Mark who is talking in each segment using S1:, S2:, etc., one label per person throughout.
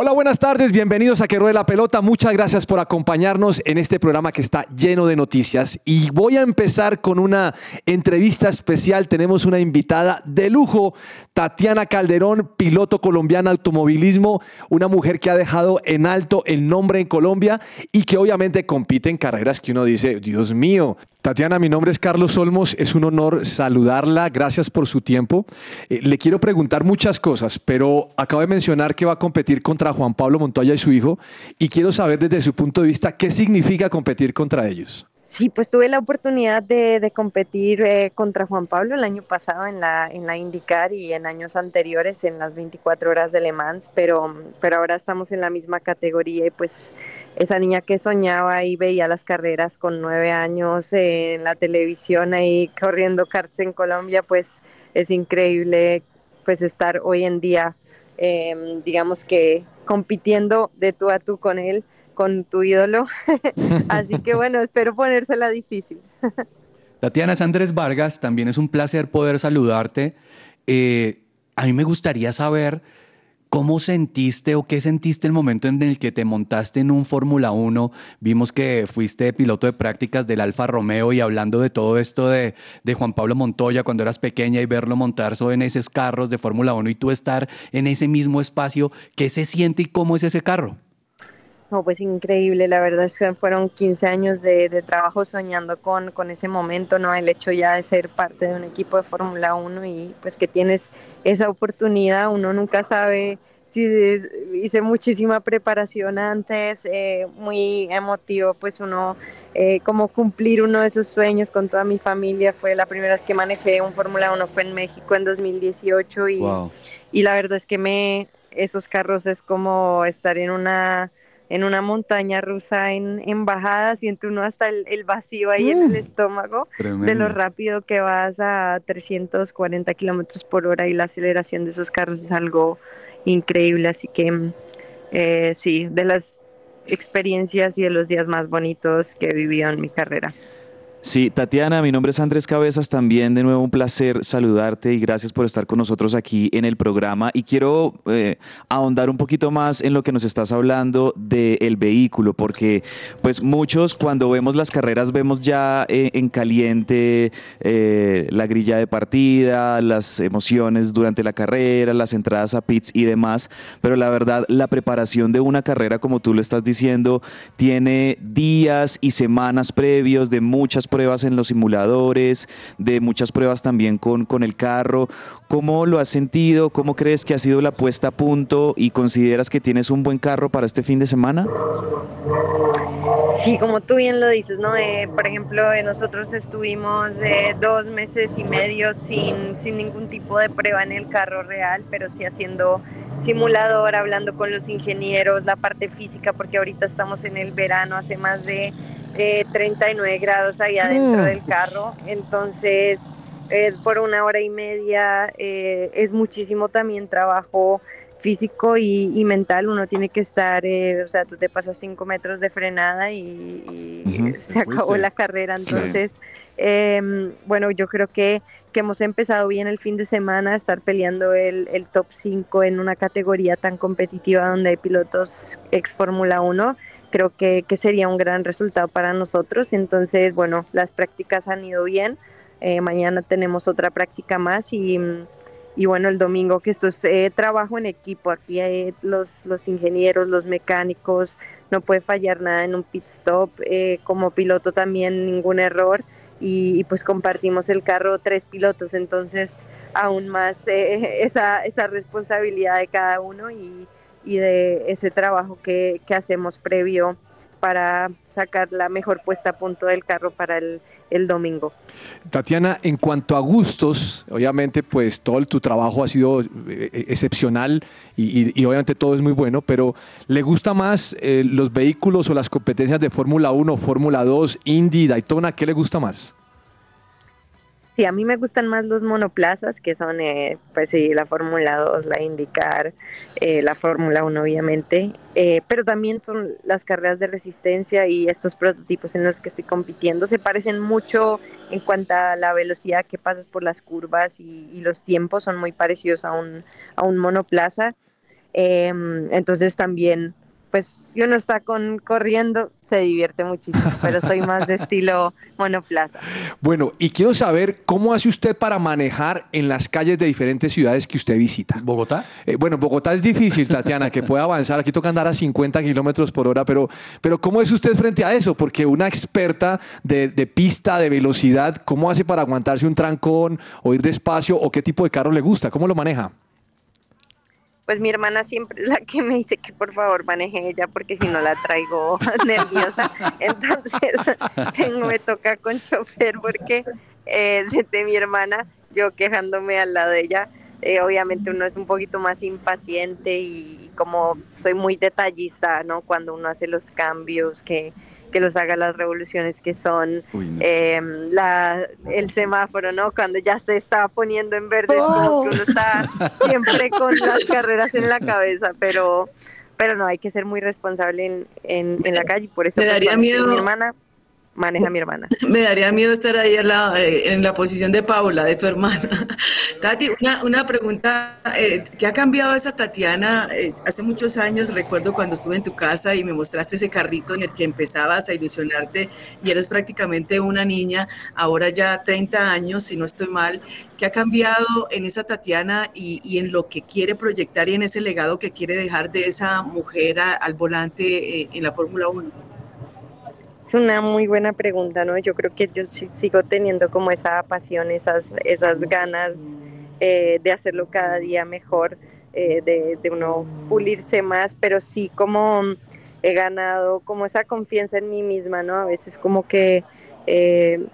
S1: Hola, buenas tardes, bienvenidos a Que la Pelota. Muchas gracias por acompañarnos en este programa que está lleno de noticias. Y voy a empezar con una entrevista especial. Tenemos una invitada de lujo, Tatiana Calderón, piloto colombiana automovilismo, una mujer que ha dejado en alto el nombre en Colombia y que obviamente compite en carreras que uno dice, Dios mío. Tatiana, mi nombre es Carlos Olmos, es un honor saludarla, gracias por su tiempo. Eh, le quiero preguntar muchas cosas, pero acabo de mencionar que va a competir contra Juan Pablo Montoya y su hijo, y quiero saber desde su punto de vista qué significa competir contra ellos.
S2: Sí, pues tuve la oportunidad de, de competir eh, contra Juan Pablo el año pasado en la, en la IndyCar y en años anteriores en las 24 horas de Le Mans, pero, pero ahora estamos en la misma categoría y pues esa niña que soñaba y veía las carreras con nueve años en la televisión ahí corriendo karts en Colombia, pues es increíble pues estar hoy en día, eh, digamos que compitiendo de tú a tú con él con tu ídolo. Así que bueno, espero ponérsela difícil.
S3: Tatiana Andrés Vargas, también es un placer poder saludarte. Eh, a mí me gustaría saber cómo sentiste o qué sentiste el momento en el que te montaste en un Fórmula 1. Vimos que fuiste piloto de prácticas del Alfa Romeo y hablando de todo esto de, de Juan Pablo Montoya cuando eras pequeña y verlo montar en esos carros de Fórmula 1 y tú estar en ese mismo espacio. ¿Qué se siente y cómo es ese carro?
S2: No, pues increíble, la verdad es que fueron 15 años de, de, trabajo soñando con, con ese momento, ¿no? El hecho ya de ser parte de un equipo de Fórmula 1 y pues que tienes esa oportunidad, uno nunca sabe si es, hice muchísima preparación antes, eh, muy emotivo, pues uno, eh, como cumplir uno de esos sueños con toda mi familia, fue la primera vez que manejé un Fórmula 1, fue en México en 2018 y, wow. y la verdad es que me, esos carros es como estar en una en una montaña rusa en, en bajada, siente uno hasta el, el vacío ahí mm. en el estómago Tremendo. de lo rápido que vas a 340 kilómetros por hora y la aceleración de esos carros es algo increíble. Así que eh, sí, de las experiencias y de los días más bonitos que he vivido en mi carrera.
S4: Sí, Tatiana, mi nombre es Andrés Cabezas, también de nuevo un placer saludarte y gracias por estar con nosotros aquí en el programa. Y quiero eh, ahondar un poquito más en lo que nos estás hablando del vehículo, porque pues muchos cuando vemos las carreras vemos ya eh, en caliente eh, la grilla de partida, las emociones durante la carrera, las entradas a pits y demás, pero la verdad la preparación de una carrera, como tú lo estás diciendo, tiene días y semanas previos de muchas pruebas en los simuladores, de muchas pruebas también con, con el carro. ¿Cómo lo has sentido? ¿Cómo crees que ha sido la puesta a punto y consideras que tienes un buen carro para este fin de semana?
S2: Sí, como tú bien lo dices, ¿no? Eh, por ejemplo, eh, nosotros estuvimos eh, dos meses y medio sin, sin ningún tipo de prueba en el carro real, pero sí haciendo simulador, hablando con los ingenieros, la parte física, porque ahorita estamos en el verano, hace más de eh, 39 grados ahí adentro mm. del carro, entonces eh, por una hora y media eh, es muchísimo también trabajo físico y, y, mental, uno tiene que estar, eh, o sea, tú te pasas cinco metros de frenada y, y uh -huh, se acabó la carrera, entonces, sí. eh, bueno, yo creo que, que, hemos empezado bien el fin de semana a estar peleando el, el top 5 en una categoría tan competitiva donde hay pilotos ex Fórmula 1 creo que, que, sería un gran resultado para nosotros. Entonces, bueno, las prácticas han ido bien. Eh, mañana tenemos otra práctica más y, y, bueno, el domingo que esto es eh, trabajo en equipo. Aquí hay los, los ingenieros, los mecánicos, no puede fallar nada en un pit stop. Eh, como piloto también ningún error. Y, y, pues compartimos el carro tres pilotos, entonces aún más eh, esa, esa responsabilidad de cada uno y, y de ese trabajo que, que, hacemos previo para sacar la mejor puesta a punto del carro para el, el, domingo.
S1: Tatiana, en cuanto a gustos, obviamente pues todo tu trabajo ha sido excepcional y, y, y obviamente todo es muy bueno, pero ¿le gusta más eh, los vehículos o las competencias de Fórmula 1, Fórmula 2, Indy, Daytona? ¿Qué le gusta más?
S2: Sí, a mí me gustan más los monoplazas, que son, eh, pues sí, la Fórmula 2, la IndyCar, eh, la Fórmula 1, obviamente, eh, pero también son las carreras de resistencia y estos prototipos en los que estoy compitiendo. Se parecen mucho en cuanto a la velocidad que pasas por las curvas y, y los tiempos son muy parecidos a un, a un monoplaza. Em, entonces también pues uno está con, corriendo, se divierte muchísimo, pero soy más de estilo monoplaza.
S1: Bueno, y quiero saber cómo hace usted para manejar en las calles de diferentes ciudades que usted visita.
S3: ¿Bogotá?
S1: Eh, bueno, Bogotá es difícil, Tatiana, que pueda avanzar. Aquí toca andar a 50 kilómetros por hora, pero, pero ¿cómo es usted frente a eso? Porque una experta de, de pista, de velocidad, ¿cómo hace para aguantarse un trancón o ir despacio o qué tipo de carro le gusta? ¿Cómo lo maneja?
S2: Pues mi hermana siempre es la que me dice que por favor maneje ella porque si no la traigo nerviosa. Entonces tengo, me toca con chofer porque eh, desde mi hermana, yo quejándome al lado de ella, eh, obviamente uno es un poquito más impaciente y como soy muy detallista, ¿no? Cuando uno hace los cambios, que que los haga las revoluciones que son eh, la, el semáforo, ¿no? Cuando ya se está poniendo en verde, uno está siempre con las carreras en la cabeza, pero pero no, hay que ser muy responsable en, en, en la calle, por eso
S5: me daría miedo
S2: mi hermana maneja mi hermana.
S5: Me daría miedo estar ahí eh, en la posición de Paula, de tu hermana. Tati, una, una pregunta, eh, ¿qué ha cambiado esa Tatiana? Eh, hace muchos años recuerdo cuando estuve en tu casa y me mostraste ese carrito en el que empezabas a ilusionarte y eres prácticamente una niña, ahora ya 30 años, si no estoy mal. ¿Qué ha cambiado en esa Tatiana y, y en lo que quiere proyectar y en ese legado que quiere dejar de esa mujer al volante en la Fórmula 1?
S2: Es una muy buena pregunta, ¿no? Yo creo que yo sigo teniendo como esa pasión, esas, esas ganas eh, de hacerlo cada día mejor, eh, de, de, uno pulirse más, pero sí como he ganado como esa confianza en mí misma, ¿no? A veces como que eh,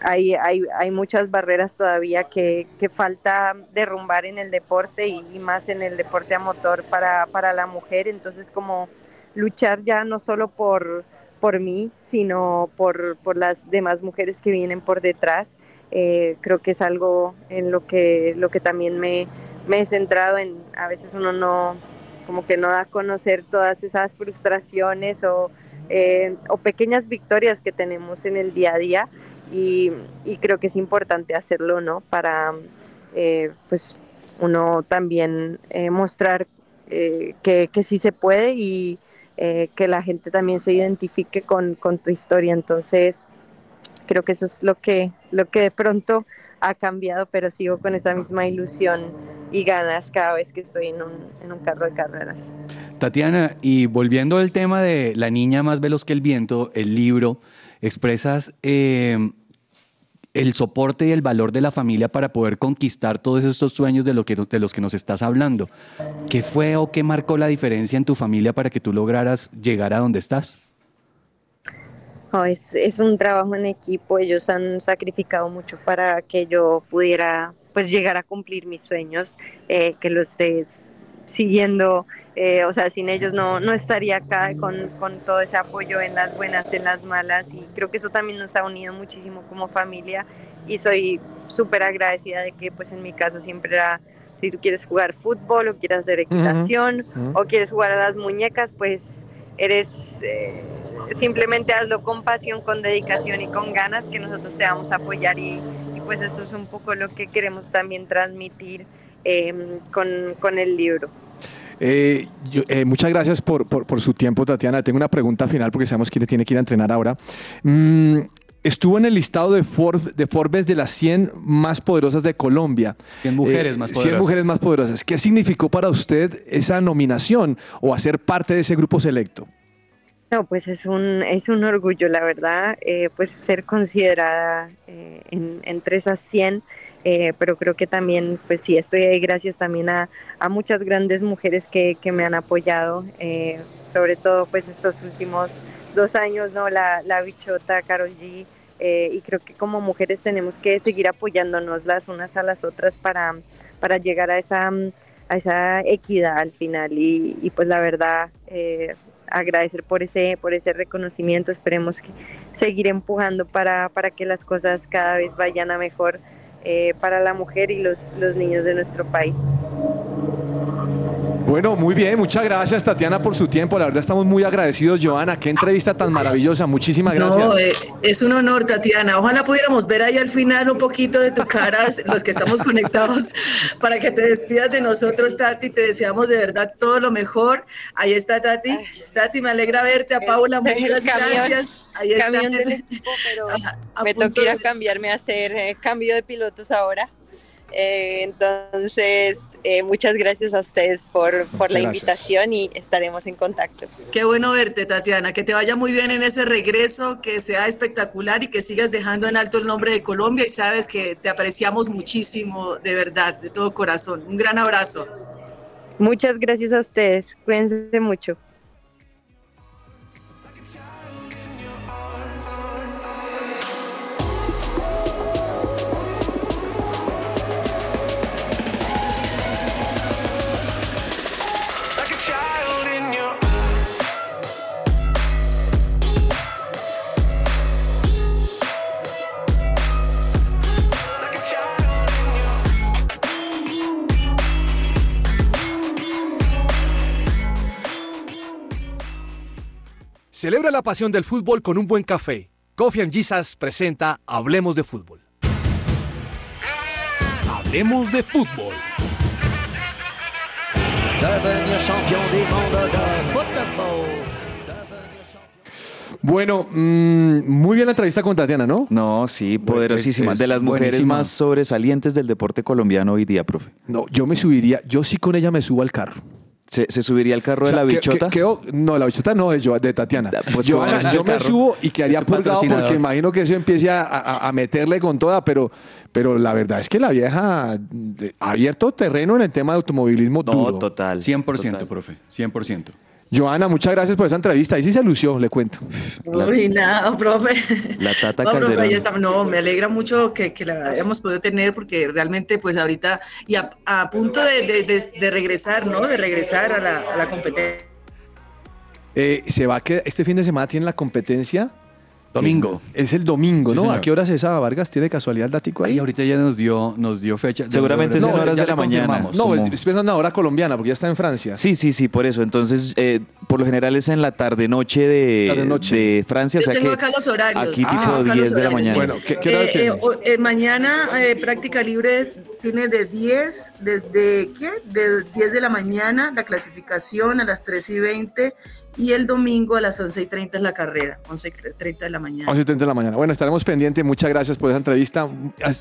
S2: hay, hay, hay, muchas barreras todavía que, que, falta derrumbar en el deporte y, y más en el deporte a motor para, para la mujer, entonces como luchar ya no solo por por mí, sino por, por, las demás mujeres que vienen por detrás. Eh, creo que es algo en lo que, lo que también me, me, he centrado en, a veces uno no, como que no da a conocer todas esas frustraciones o, eh, o pequeñas victorias que tenemos en el día a día y, y creo que es importante hacerlo, ¿no? Para, eh, pues, uno también eh, mostrar eh, que, que sí se puede y, eh, que la gente también se identifique con, con, tu historia. Entonces, creo que eso es lo que, lo que de pronto ha cambiado, pero sigo con esa misma ilusión y ganas cada vez que estoy en un, en un carro de carreras.
S3: Tatiana, y volviendo al tema de La niña más veloz que el viento, el libro, expresas eh, el soporte y el valor de la familia para poder conquistar todos estos sueños de, lo que, de los que nos estás hablando. ¿Qué fue o qué marcó la diferencia en tu familia para que tú lograras llegar a donde estás?
S2: Es, un trabajo en equipo, ellos han sacrificado mucho para que yo pudiera pues llegar a cumplir mis sueños, eh, que los esté siguiendo, eh, o sea, sin ellos no, no estaría acá con, con, todo ese apoyo en las buenas, en las malas, y creo que eso también nos ha unido muchísimo como familia, y soy súper agradecida de que pues en mi casa siempre era, si tú quieres jugar fútbol o quieres hacer equitación uh -huh. Uh -huh. o quieres jugar a las muñecas, pues eres, eh, simplemente hazlo con pasión, con dedicación y con ganas, que nosotros te vamos a apoyar, y, y pues eso es un poco lo que queremos también transmitir eh, con, con, el libro.
S1: Eh, yo, eh, muchas gracias por, por, por, su tiempo, Tatiana. Tengo una pregunta final porque sabemos que tiene que ir a entrenar ahora. Mm, estuvo en el listado de, For de, Forbes de las 100 más poderosas de Colombia.
S3: 100 mujeres más poderosas.
S1: 100 mujeres más poderosas. ¿Qué significó para usted esa nominación o hacer parte de ese grupo selecto?
S2: No, pues es un, es un orgullo, la verdad, eh, pues ser considerada eh, en, entre esas 100, eh, pero creo que también, pues sí, estoy ahí gracias también a, a muchas grandes mujeres que, que me han apoyado, eh, sobre todo pues estos últimos dos años, ¿no? La, la bichota, Carol G, eh, y creo que como mujeres tenemos que seguir apoyándonos las unas a las otras para, para llegar a esa, a esa equidad al final, y, pues la verdad agradecer por ese, por ese reconocimiento. Esperemos seguir empujando para, para que las cosas cada vez vayan a mejor. Eh, para la mujer y los, los niños de nuestro país.
S1: Bueno, muy bien, muchas gracias Tatiana por su tiempo. La verdad estamos muy agradecidos, Joana. Qué entrevista tan maravillosa. Muchísimas gracias.
S5: No, eh, es un honor, Tatiana. Ojalá pudiéramos ver ahí al final un poquito de tu cara, los que estamos conectados, para que te despidas de nosotros, Tati. Te deseamos de verdad todo lo mejor. Ahí está Tati. Tati, me alegra verte. A Paula,
S2: Es
S5: muchas gracias. Ahí está.
S2: Del equipo, pero
S5: A- a
S2: me toca ir a cambiarme a hacer eh, cambio de pilotos ahora. Eh, entonces, eh, muchas gracias a ustedes por, por la
S1: gracias.
S2: invitación y estaremos en contacto.
S5: Qué bueno verte, Tatiana. Que te vaya muy bien en ese regreso, que sea espectacular y que sigas dejando en alto el nombre de Colombia. Y sabes que te apreciamos muchísimo, de verdad, de todo corazón. Un gran abrazo.
S2: Muchas gracias a ustedes. Cuídense mucho.
S6: Celebra la pasión del fútbol con un buen café. Coffee and Jesus presenta Hablemos de fútbol. Hablemos de fútbol.
S1: Bueno, mm, muy bien la entrevista con Tatiana, ¿no?
S4: No, sí, poderosísima.
S3: es
S4: de las mujeres
S3: buenísima.
S4: más sobresalientes del deporte colombiano hoy día, profe.
S1: No, yo me subiría, yo sí con ella me subo al carro.
S4: ¿Se, se subiría al carro
S1: O sea,
S4: de la
S1: que-
S4: bichota?
S1: que- no, la bichota no, es yo- de Tatiana.
S4: Pues, ¿cómo vas
S1: yo me subo y quedaría purgado porque imagino que eso empiece a, a- a meterle con toda, pero, pero la verdad es que la vieja ha abierto terreno en el tema de automovilismo
S4: no,
S1: duro.
S4: total.
S3: 100%,
S4: total.
S3: profe, 100%.
S1: Joana, muchas gracias por esa entrevista. Ahí sí se lució, le cuento.
S5: Uy, nada, profe.
S4: La Tata
S5: no, profe, está. No, me alegra mucho que, que la hayamos podido tener porque realmente pues ahorita y a, a punto de, de- de- de regresar, ¿no? De regresar a la, a la competencia.
S1: Eh, se va que este fin de semana tiene la competencia.
S3: Domingo.
S1: Es el domingo,
S3: Sí,
S1: ¿no?
S3: señor.
S1: ¿A qué horas es esa, Vargas? ¿Tiene casualidad el dático ahí?
S3: Ahí ahorita ya nos dio, nos dio fecha.
S4: Seguramente es en horas de la mañana.
S1: no,
S4: como-
S1: estoy pensando en la hora colombiana porque ya está en Francia.
S4: Sí, sí, sí, por eso. Entonces, eh, por lo general es en la tarde-noche de, de Francia. O
S5: Yo
S4: sea
S5: tengo
S4: que
S5: acá los horarios.
S4: aquí
S5: Ah,
S4: tipo
S5: acá los
S4: 10 de la mañana.
S1: Bueno, ¿qué, qué hora
S5: Eh,
S1: tiene?
S5: eh, eh, mañana eh, práctica libre tiene de 10, de, de, ¿qué? De 10 de la mañana la clasificación a las 3 y 20 y el domingo a las 11 y 30 es la carrera, 11 y 30 de la mañana.
S1: 11.30 de la mañana. Bueno, estaremos pendientes. Muchas gracias por esa entrevista.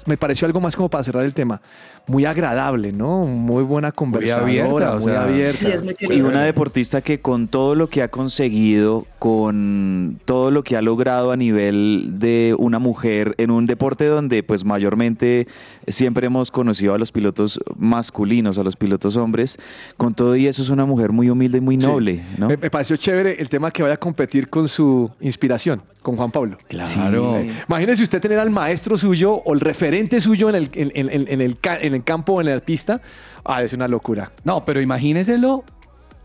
S1: Me pareció algo más como para cerrar el tema. Muy agradable, ¿no? Muy buena conversación. Muy
S3: abierta, o sea,
S1: abierta.
S5: Sí, es muy
S4: Y una deportista que con todo lo que ha conseguido, con todo lo que ha logrado a nivel de una mujer en un deporte donde pues mayormente siempre hemos conocido a los pilotos masculinos, a los pilotos hombres, con todo y eso es una mujer muy humilde y muy
S1: Sí.
S4: noble, ¿no?
S1: Me, me pareció chévere el tema que vaya a competir con su inspiración, con Juan Pablo.
S3: Claro.
S1: Eh, Imagínese usted tener al maestro suyo o el referente suyo en el, en, en- en- en el, en el campo o en la pista. Ah, es una locura.
S3: No, pero imagíneselo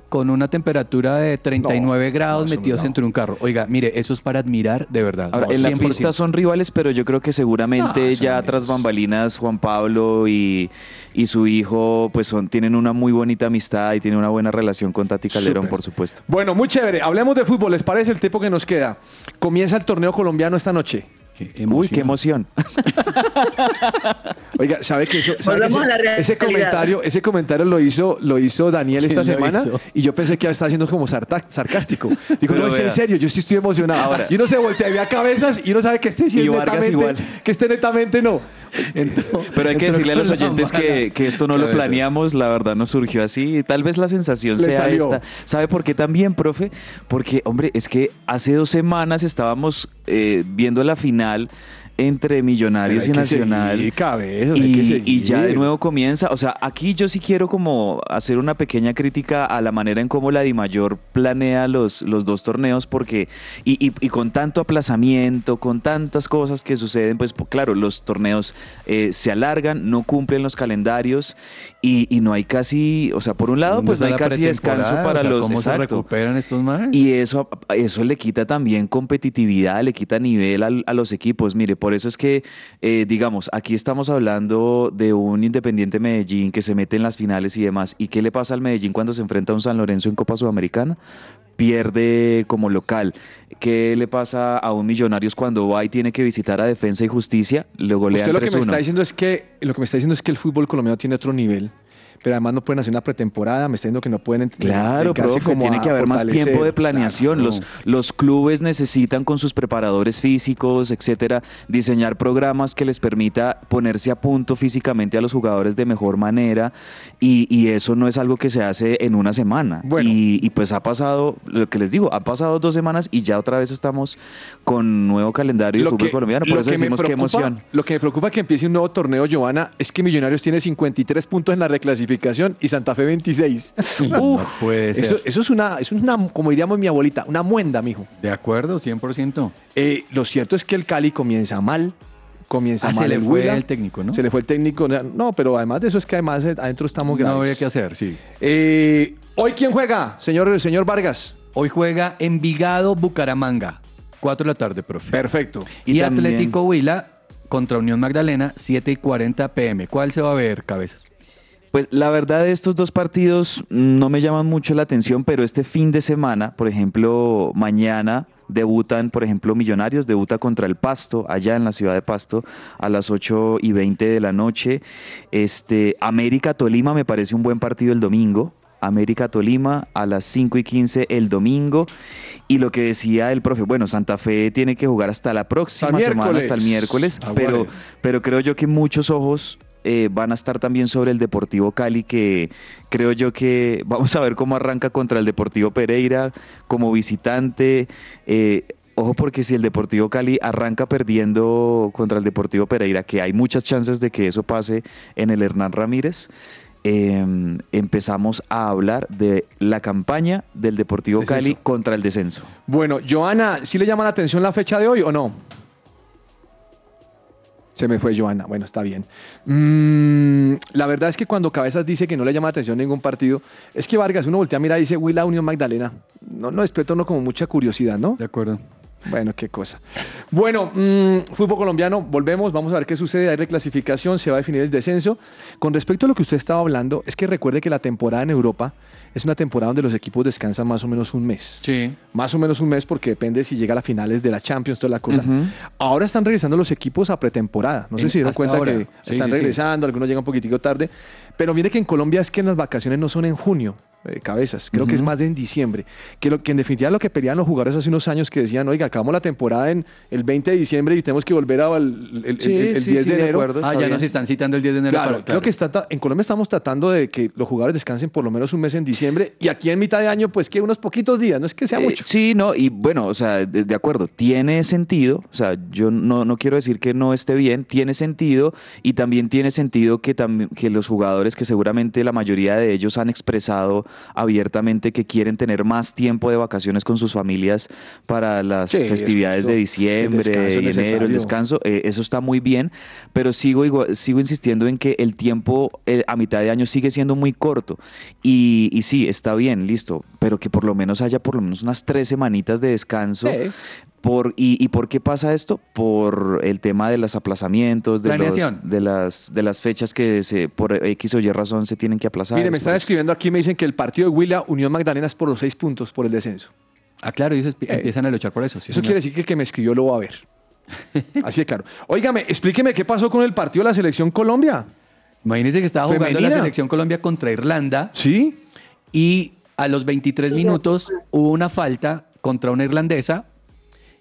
S3: con una temperatura de 39
S1: No,
S3: grados
S1: no,
S3: metidos
S1: no.
S3: dentro de un carro. Oiga, mire, eso es para admirar de verdad.
S4: Ahora,
S3: No,
S4: en la
S3: 100%.
S4: pista son rivales, pero yo creo que seguramente ya
S1: amigos.
S4: tras bambalinas Juan Pablo y, y su hijo pues son, tienen una muy bonita amistad y tienen una buena relación con Tati Calderón, por supuesto.
S1: Bueno, muy chévere. Hablemos de fútbol. ¿Les parece el tiempo que nos queda? Comienza el torneo colombiano esta noche.
S3: Qué
S4: Uy, qué
S3: emoción.
S1: Oiga, ¿sabe que eso, sabe que ese, comentario, ese comentario lo hizo, lo hizo Daniel esta
S3: ¿Quién lo
S1: semana
S3: hizo?
S1: y yo pensé que estaba siendo como sarcástico. Digo,
S4: Pero
S1: no, es en serio, yo sí estoy emocionado.
S4: Ahora-
S1: y uno se voltea y ve a cabezas y uno sabe que este sí
S4: Y
S1: es netamente,
S4: igual.
S1: que este netamente no.
S4: Pero hay que decirle a los oyentes que, que esto no lo planeamos, la verdad nos surgió así. Tal vez la sensación
S1: Le
S4: sea
S1: salió.
S4: esta. ¿Sabe por qué también, profe? Porque, hombre, es que hace dos semanas estábamos eh, viendo la final entre Millonarios y Nacional.
S1: seguir, cabezas,
S4: Y, ya de nuevo comienza. O sea, aquí yo sí quiero como hacer una pequeña crítica a la manera en cómo la Dimayor planea los, los dos torneos, porque, y, y- y con tanto aplazamiento, con tantas cosas que suceden, pues claro, los torneos eh, se alargan, no cumplen los calendarios y, y no hay casi, o sea, por un lado,
S3: ¿Dónde
S4: pues no hay casi descanso para
S3: O sea,
S4: los
S3: ¿Cómo se
S4: exacto.
S3: recuperan estos manes?
S4: Y eso, eso le quita también competitividad, le quita nivel a, los equipos. Mire, Por eso es que, eh, digamos, aquí estamos hablando de un Independiente Medellín que se mete en las finales y demás. ¿Y qué le pasa al Medellín cuando se enfrenta a un San Lorenzo en Copa Sudamericana? Pierde como local. ¿Qué le pasa a un Millonarios cuando va y tiene que visitar a Defensa y Justicia? Le golean
S1: Usted lo que me
S4: 3-1.
S1: está diciendo es que lo que me está diciendo es que el fútbol colombiano tiene otro nivel. Pero además no pueden hacer una pretemporada, me está diciendo que no pueden
S4: Claro,
S1: dedicarse
S4: profe,
S1: como
S4: tiene que haber más tiempo de planeación.
S1: Claro.
S4: Los, los clubes necesitan con sus preparadores físicos, etcétera, diseñar programas que les permita ponerse a punto físicamente a los jugadores de mejor manera y, y eso no es algo que se hace en una semana.
S1: Bueno.
S4: Y, y pues ha pasado, lo que les digo, han pasado dos semanas y ya otra vez estamos con nuevo calendario de fútbol
S1: que-
S4: colombiano. Por eso
S1: que
S4: decimos qué
S1: preocupa-
S4: emoción.
S1: Lo que me preocupa que empiece un nuevo torneo, Giovanna, es que Millonarios tiene 53 puntos en la reclasificación y Santa Fe 26. Uf,
S3: puede ser.
S1: Eso, eso es una, es una, como diríamos mi abuelita, una muenda, mijo.
S3: De acuerdo, 100%.
S1: Eh, lo cierto es que el Cali comienza mal. Comienza
S3: Ah, se
S1: mal
S3: le
S1: el
S3: fue
S1: Huila.
S3: el técnico, ¿no?
S1: Se le fue el técnico. No, pero además de eso es que además adentro estamos graves.
S3: No habría que hacer, sí.
S1: Eh, ¿Hoy quién juega, señor, señor Vargas?
S3: Hoy juega Envigado Bucaramanga, 4 de la tarde, profe.
S1: Perfecto.
S3: Y,
S4: Y también-
S3: Atlético Huila contra Unión Magdalena, 7 y 40 pm. ¿Cuál se va a ver, cabezas?
S4: Pues la verdad estos dos partidos no me llaman mucho la atención, pero este fin de semana, por ejemplo, mañana debutan, por ejemplo, Millonarios, debuta contra el Pasto, allá en la ciudad de Pasto, a las 8 y 20 de la noche. Este, América Tolima me parece un buen partido el domingo. América Tolima a las 5 y 15 el domingo. Y lo que decía el profe, bueno, Santa Fe tiene que jugar hasta la próxima semana, hasta el miércoles, pero, pero creo yo que muchos ojos eh, van a estar también sobre el Deportivo Cali, que creo yo que vamos a ver cómo arranca contra el Deportivo Pereira como visitante. Eh, ojo porque si el Deportivo Cali arranca perdiendo contra el Deportivo Pereira, que hay muchas chances de que eso pase en el Hernán Ramírez, eh, empezamos a hablar de la campaña del Deportivo
S1: Descenso.
S4: Cali contra el descenso.
S1: Bueno, Joana, ¿sí le llama la atención la fecha de hoy o no? Se me fue Joana. Bueno, está bien. Mm, la verdad es que cuando Cabezas dice que no le llama la atención ningún partido, es que Vargas, uno voltea a y dice, Huila Unión Magdalena. No, no despierta uno como mucha curiosidad, ¿no?
S3: De acuerdo.
S1: Bueno, qué cosa. Bueno, mm, fútbol colombiano, volvemos, vamos a ver qué sucede. Hay reclasificación, se va a definir el descenso. Con respecto a lo que usted estaba hablando, es que recuerde que la temporada en Europa es una temporada donde los equipos descansan más o menos un mes.
S3: Sí.
S1: Más o menos un mes porque depende si llega a las finales de la Champions, toda la cosa. Ahora están regresando los equipos a pretemporada. No sé
S3: En-
S1: si se dieron cuenta
S3: ahora.
S1: que
S3: Sí,
S1: están
S3: sí, sí.
S1: regresando, algunos llegan un poquitico tarde. Pero mire que en Colombia es que las vacaciones no son en junio, eh, cabezas. Creo que es más en diciembre. Que, lo, que en definitiva lo que pedían los jugadores hace unos años que decían, oiga, acabamos la temporada en el 20 de diciembre y tenemos que volver al el, el-
S4: Sí,
S1: el- el
S4: sí,
S1: 10
S4: sí,
S1: de
S4: de
S1: enero.
S4: acuerdo.
S3: Ah, ya
S4: bien.
S3: nos están citando el 10 de enero.
S1: Claro,
S3: para-
S1: creo que está en Colombia estamos tratando de que los jugadores descansen por lo menos un mes en diciembre y aquí en mitad de año, pues que unos poquitos días, no es que sea
S4: Eh,
S1: mucho.
S4: sí, no, y bueno, o sea, de, de acuerdo, tiene sentido, o sea, yo no, no quiero decir que no esté bien, tiene sentido y también tiene sentido que, que los jugadores, que seguramente la mayoría de ellos han expresado abiertamente que quieren tener más tiempo de vacaciones con sus familias para las
S1: Sí,
S4: festividades
S1: eso,
S4: de
S1: el
S4: diciembre y enero, el descanso, eh, eso está muy bien, pero sigo, igual- sigo insistiendo en que el tiempo eh, a mitad de año sigue siendo muy corto. Y, y sí, está bien, listo, pero que por lo menos haya por lo menos unas tres semanitas de descanso.
S1: Sí.
S4: Por, y, ¿Y por qué pasa esto? Por el tema de los aplazamientos, de, los-
S3: Planeación.
S4: de, las, de las fechas que se, por X o Y razón se tienen que aplazar.
S1: Mire, me
S4: Es
S1: están escribiendo aquí, me dicen que el partido de Huila Unión Magdalena es por los seis puntos por el descenso.
S3: Ah, claro, ellos espi- empiezan a luchar por eso. sí,
S1: Eso
S3: señor.
S1: quiere decir que el que me escribió lo va a ver. Así de claro. Óigame, explíqueme qué pasó con el partido de la selección Colombia.
S3: Imagínense que estaba jugando
S1: Femenina.
S3: la selección Colombia contra Irlanda
S1: ¿Sí?
S3: y a los 23 minutos hubo una falta contra una irlandesa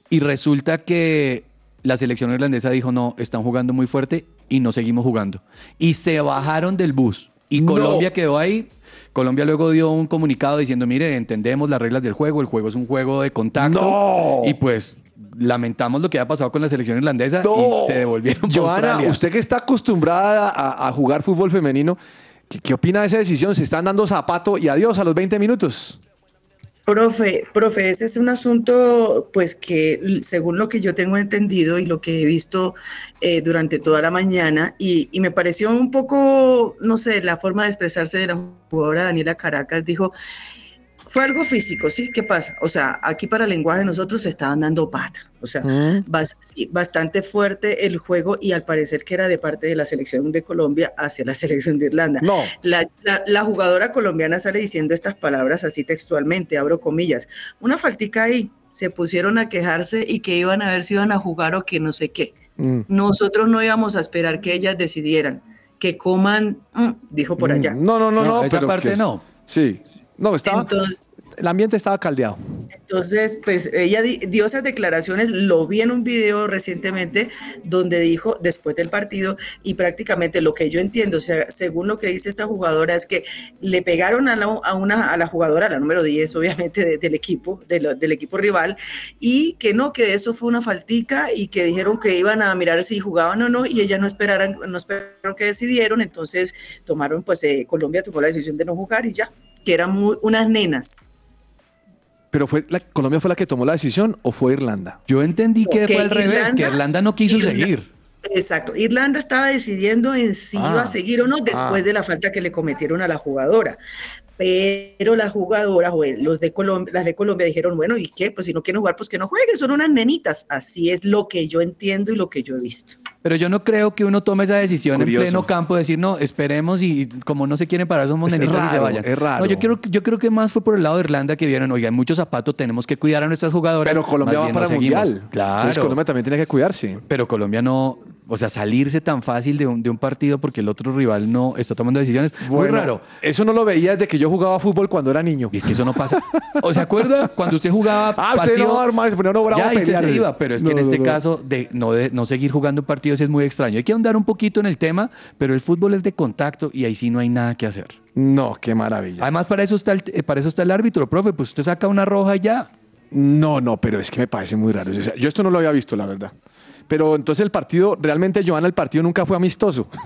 S3: y resulta que la selección irlandesa dijo, no, están jugando muy fuerte y no seguimos jugando. Y se bajaron del bus y
S1: No.
S3: Colombia quedó ahí. Colombia luego dio un comunicado diciendo, mire, entendemos las reglas del juego, el juego es un juego de contacto.
S1: No.
S3: Y pues lamentamos lo que ha pasado con la selección irlandesa
S1: No.
S3: y se devolvieron
S1: Joana, usted que está acostumbrada a, a jugar fútbol femenino, ¿qué, qué opina de esa decisión? Se están dando zapato y adiós a los 20 minutos.
S5: Profe, profe, ese es un asunto, pues que según lo que yo tengo entendido y lo que he visto eh, durante toda la mañana, y, y me pareció un poco, no sé, la forma de expresarse de la jugadora Daniela Caracas, dijo, fue algo físico, ¿sí? ¿Qué pasa? O sea, aquí para el lenguaje nosotros se estaban dando pata. O sea, bas- sí, bastante fuerte el juego y al parecer que era de parte de la selección de Colombia hacia la selección de Irlanda.
S1: No.
S5: La, la- la jugadora colombiana sale diciendo estas palabras así textualmente, abro comillas. Una faltica ahí, se pusieron a quejarse y que iban a ver si iban a jugar o que no sé qué.
S1: Mm.
S5: Nosotros no íbamos a esperar que ellas decidieran. Que coman, mm, dijo por allá.
S1: No, no, no, no.
S3: No, esa
S1: pero
S3: parte
S1: que-
S3: no.
S1: Sí. No, estaba.
S5: Entonces,
S1: el ambiente estaba caldeado.
S5: Entonces, pues ella di- dio esas declaraciones, lo vi en un video recientemente donde dijo después del partido y prácticamente lo que yo entiendo, o sea, según lo que dice esta jugadora es que le pegaron a la, a una, a la jugadora, la número 10 obviamente de- del equipo, de del equipo rival y que no, que eso fue una faltica y que dijeron que iban a mirar si jugaban o no y ellas no esperaran, no esperaron que decidieron, entonces tomaron, pues eh, Colombia tomó la decisión de no jugar y ya, que eran muy, unas nenas.
S1: Pero fue la, Colombia fue la que tomó la decisión o fue Irlanda.
S3: Yo entendí que
S5: Que
S3: fue al revés, que
S5: Irlanda-
S3: Irlanda no quiso
S5: Irlanda-
S3: seguir.
S5: Exacto. Irlanda estaba decidiendo en si
S1: Ah.
S5: iba a seguir o no después
S1: Ah.
S5: de la falta que le cometieron a la jugadora. Pero las jugadoras, o los de Colombia, las de Colombia dijeron, bueno, ¿y qué? Pues si no quieren jugar, pues que no jueguen, son unas nenitas. Así es lo que yo entiendo y lo que yo he visto.
S3: Pero yo no creo que uno tome esa decisión
S4: Curioso.
S3: en pleno campo, decir, no, esperemos y como no se quieren parar, somos
S1: Es
S3: nenitas y se
S1: raro,
S3: vayan.
S1: es raro.
S3: No, yo creo, yo creo que más fue por el lado de Irlanda que vieron, oigan, mucho zapato, tenemos que cuidar a nuestras jugadoras.
S1: Pero Colombia
S3: más
S1: va
S3: bien
S1: para
S3: no
S1: el
S3: seguimos.
S1: mundial.
S3: Claro.
S1: Entonces Colombia también tiene que cuidarse.
S3: Pero Colombia no, o sea, salirse tan fácil de un, de un partido porque el otro rival no está tomando decisiones, muy raro.
S1: Eso no lo veía desde que yo jugaba fútbol cuando era niño.
S3: Y es que eso no pasa. ¿O se acuerda cuando usted jugaba
S1: Ah, usted
S3: partido?
S1: no, hermano, se ponía uno bravo
S3: ya, y se, se iba, pero es que
S1: No,
S3: en este
S1: no.
S3: caso de no, de no seguir jugando partidos es muy extraño. Hay que ahondar un poquito en el tema, pero el fútbol es de contacto y ahí sí no hay nada que hacer.
S1: No, qué maravilla.
S3: Además, para eso está el, eh, para eso está el árbitro, profe. Pues usted saca una roja y ya.
S1: No, no, pero es que me parece muy raro. O sea, yo esto no lo había visto, la verdad. Pero entonces el partido, realmente, Joana, el partido nunca fue amistoso.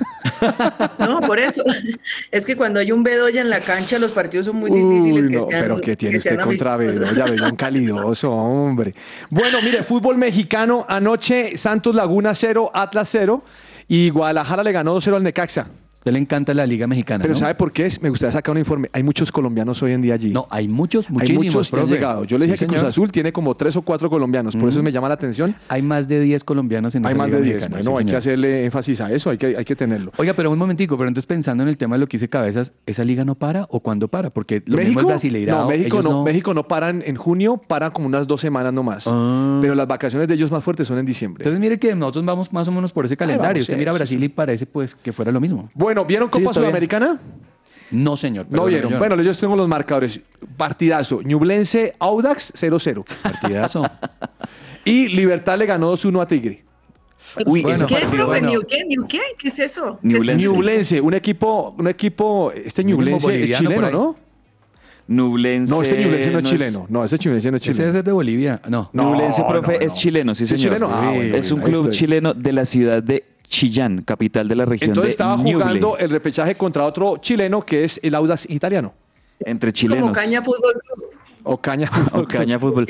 S5: No, por eso. es que cuando hay un Bedoya en la cancha, los partidos son muy difíciles
S1: Uy,
S5: que
S1: no,
S5: sean.
S1: pero ¿qué tiene
S5: que
S1: usted contra
S5: amistosos.
S1: Bedoya? Bedoya un calidoso, hombre. Bueno, mire, fútbol mexicano. Anoche Santos Laguna 0, Atlas 0 y Guadalajara le ganó 2-0 al Necaxa.
S3: Usted le encanta la Liga Mexicana.
S1: Pero
S3: ¿no?
S1: ¿sabe por qué? es? Me gustaría sacar un informe. Hay muchos colombianos hoy en día allí.
S3: No, hay muchos,
S1: Hay
S3: muchísimos,
S1: muchos que han llegado. Yo le dije
S3: Sí,
S1: que Cruz. Azul tiene como tres o cuatro colombianos, por eso me llama la atención.
S3: Hay más de 10 colombianos en
S1: Hay
S3: esa
S1: más
S3: Liga
S1: de 10.
S3: Mexicana,
S1: Bueno,
S3: sí,
S1: hay que hacerle énfasis a eso, hay que, hay que tenerlo.
S3: Oiga, pero un momentico, pero entonces pensando en el tema de lo que hice cabezas, ¿esa liga no para o cuándo para? Porque lo mismo el Brasileirao,
S1: no, México no, México no paran en junio, paran como unas dos semanas nomás.
S3: Ah.
S1: Pero las vacaciones de ellos más fuertes son en diciembre.
S3: Entonces mire que nosotros vamos más o menos por ese calendario.
S1: vamos,
S3: Usted
S1: sí,
S3: mira Brasil y parece pues que fuera lo mismo.
S1: bueno, ¿vieron Copa
S4: bien.
S1: Sudamericana?
S3: No, señor.
S1: No vieron.
S3: señor.
S1: Bueno, yo tengo los marcadores. Partidazo. Ñublense Audax 0-0.
S3: partidazo.
S1: Y Libertad le ganó 2-1 a Tigre.
S4: Uy,
S3: Bueno,
S4: ese
S5: ¿Qué,
S4: partido.
S5: profe?
S3: bueno.
S5: ¿New qué? ¿New qué? ¿Qué es eso? ¿Qué es
S4: Ñublense.
S1: un equipo, un equipo, este Ñublense es
S3: boliviano por
S1: chileno. ¿no?
S4: Nublense.
S1: No, este Ñublense no es
S4: no
S1: chileno. No, este Ñublense no es
S3: Ese
S1: chileno.
S3: es de Bolivia. No.
S1: No,
S4: Nublense, profe,
S1: no,
S4: es
S1: no.
S4: chileno, sí,
S1: ¿Es
S4: señor.
S1: chileno? Ah, bueno,
S4: es un
S1: bueno, ahí
S4: club chileno de la ciudad de Chillán, capital de la región
S1: Entonces
S4: de
S1: estaba
S4: Ñuble,
S1: jugando el repechaje contra otro chileno que es el Audax italiano.
S4: entre chilenos.
S5: Como Caña Fútbol Club.
S1: O Caña.
S4: Ocaña Fútbol.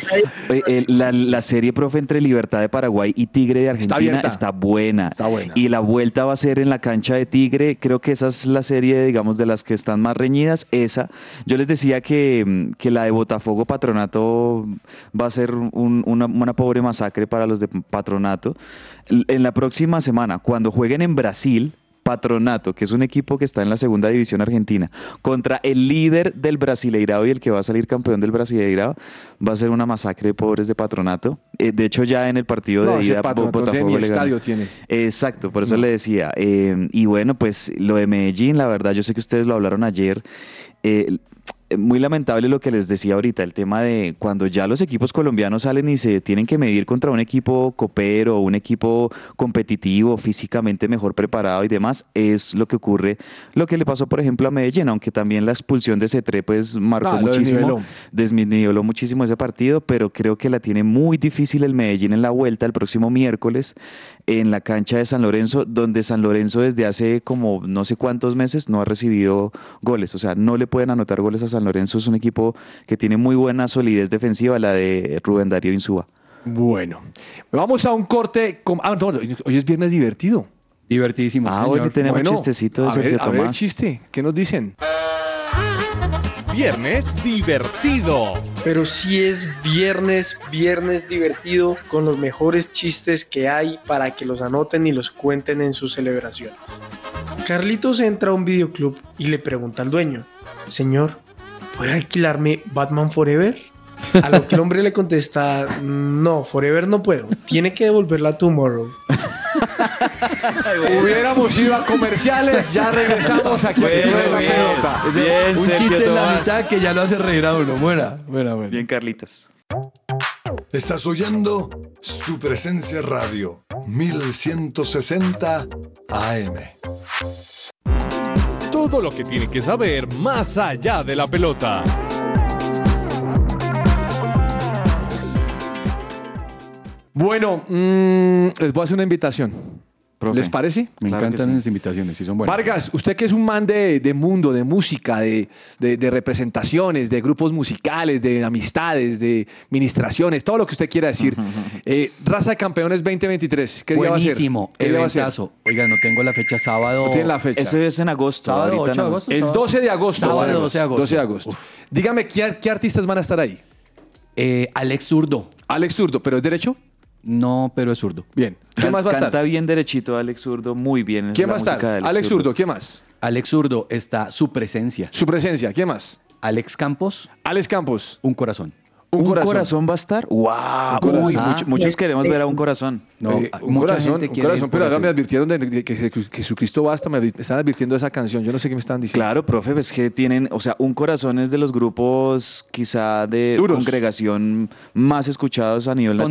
S4: Oye, el- la, la serie, profe, entre Libertad de Paraguay y Tigre de Argentina está, buena.
S1: Está buena.
S4: Y la vuelta va a ser en la cancha de Tigre. Creo que esa es la serie, digamos, de las que están más reñidas. Esa. Yo les decía que, mm, que la de Botafogo Patronato va a ser un- una, una pobre masacre para los de Patronato. En la próxima semana, cuando jueguen en Brasil, Patronato, que es un equipo que está en la segunda división argentina, contra el líder del Brasileirao y el que va a salir campeón del Brasileirao, va a ser una masacre de pobres de Patronato. Eh, de hecho, ya en el partido
S1: No,
S4: de ida, le ganó.
S1: estadio tiene.
S4: Exacto, por eso le decía. Eh, y bueno, pues lo de Medellín, la verdad, yo sé que ustedes lo hablaron ayer. eh, muy lamentable lo que les decía ahorita, el tema de cuando ya los equipos colombianos salen y se tienen que medir contra un equipo copero, un equipo competitivo, físicamente mejor preparado y demás, es lo que ocurre, lo que le pasó por ejemplo a Medellín, aunque también la expulsión de Cetré pues marcó
S1: Ah,
S4: muchísimo,
S1: desniveló
S4: muchísimo ese partido, pero creo que la tiene muy difícil el Medellín en la vuelta el próximo miércoles en la cancha de San Lorenzo, donde San Lorenzo desde hace como no sé cuántos meses no ha recibido goles, o sea, no le pueden anotar goles a San Lorenzo, es un equipo que tiene muy buena solidez defensiva, la de Rubén Darío Insúa.
S1: Bueno, vamos a un corte. con- Ah, no, hoy es viernes divertido.
S3: Divertidísimo.
S4: Ah,
S3: señor.
S4: hoy tenemos
S1: Bueno,
S4: chistecito de
S1: a ver,
S4: Sergio
S1: a ver el
S4: Tomás.
S1: chiste. ¿Qué nos dicen?
S6: Viernes divertido.
S7: Pero sí es viernes, viernes divertido con los mejores chistes que hay para que los anoten y los cuenten en sus celebraciones. Carlitos entra a un videoclub y le pregunta al dueño, Señor, ¿puede alquilarme Batman Forever? A lo que el hombre le contesta, no, Forever no puedo, tiene que devolverla tomorrow.
S1: Hubiéramos ido a comerciales, ya regresamos aquí a
S4: Bueno, bien.
S1: pelota.
S4: Bien,
S3: un
S4: Sergio
S3: chiste en la
S4: Tomás.
S3: mitad que ya lo hace reír a uno. Buena, buena, buena.
S4: Bien, Carlitos.
S8: Estás oyendo su presencia radio 1160 AM.
S6: Todo lo que tiene que saber más allá de la pelota.
S1: Bueno, mm, les voy a hacer una invitación.
S3: Profe,
S1: ¿Les parece?
S3: Me
S4: Claro
S3: encantan
S4: sí.
S3: las invitaciones, sí son buenas.
S1: Vargas, usted que es un man de, de mundo, de música, de, de- de representaciones, de grupos musicales, de amistades, de ministraciones, todo lo que usted quiera decir. Eh, Raza de Campeones 2023, ¿qué día va a ser?
S3: Buenísimo,
S1: ¿Qué día va a ser?
S3: eventazo. Oiga, no tengo la fecha sábado.
S1: No tiene la fecha.
S4: Ese es en agosto.
S3: Sábado,
S4: ahorita
S3: 8 de agosto.
S1: El 12 de agosto.
S3: Sábado,
S1: sabemos.
S3: 12 de agosto.
S1: 12 de agosto. Dígame, ¿qué, qué artistas van a estar ahí?
S3: Eh, Alex Zurdo.
S1: Alex Zurdo, ¿pero es derecho?
S3: No, pero es zurdo.
S1: Bien. ¿Quién más va a
S4: Canta
S1: estar?
S4: bien derechito Alex Zurdo, muy bien.
S1: ¿Quién
S4: la
S1: va a estar? Alex Zurdo, ¿quién más?
S3: Alex Zurdo está su presencia.
S1: Su presencia, ¿quién más?
S3: Alex Campos,
S1: Alex Campos.
S3: un corazón.
S1: Un,
S4: ¿Un
S1: corazón.
S4: corazón. va a estar? ¡Wow!
S1: corazón.
S4: Uy,
S3: Ah.
S4: mucho- muchos queremos ver a un corazón.
S3: No,
S1: Eh, un
S3: mucha
S1: corazón,
S3: gente
S1: un
S3: quiere
S1: corazón, pero
S3: por
S1: ahora me advirtieron de, de que, que Jesucristo basta, me están advirtiendo esa canción. Yo no sé qué me están diciendo.
S4: Claro, profe, es que tienen, o sea, un corazón es de los grupos quizá de
S1: Duros.
S4: congregación más escuchados a nivel
S3: en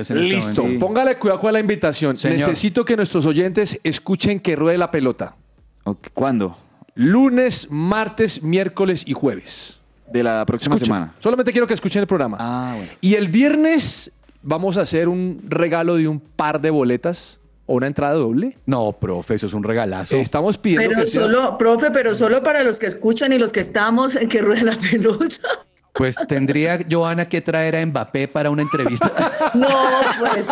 S3: este
S1: Listo, póngale cuidado con la invitación.
S3: Señor.
S1: Necesito que nuestros oyentes escuchen que ruede la pelota.
S4: ¿Cuándo?
S1: Lunes, martes, miércoles y jueves.
S4: De la próxima
S1: Escuchen.
S4: semana.
S1: Solamente quiero que escuchen el programa.
S3: Ah, bueno.
S1: Y el viernes vamos a hacer un regalo de un par de boletas o una entrada doble.
S3: No, profe, eso es un regalazo.
S1: Estamos pidiendo
S5: Pero
S1: que sea-
S5: solo, profe, pero solo para los que escuchan y los que estamos en que rueda la pelota.
S3: Pues tendría Joana que traer a Mbappé para una entrevista.
S5: No, pues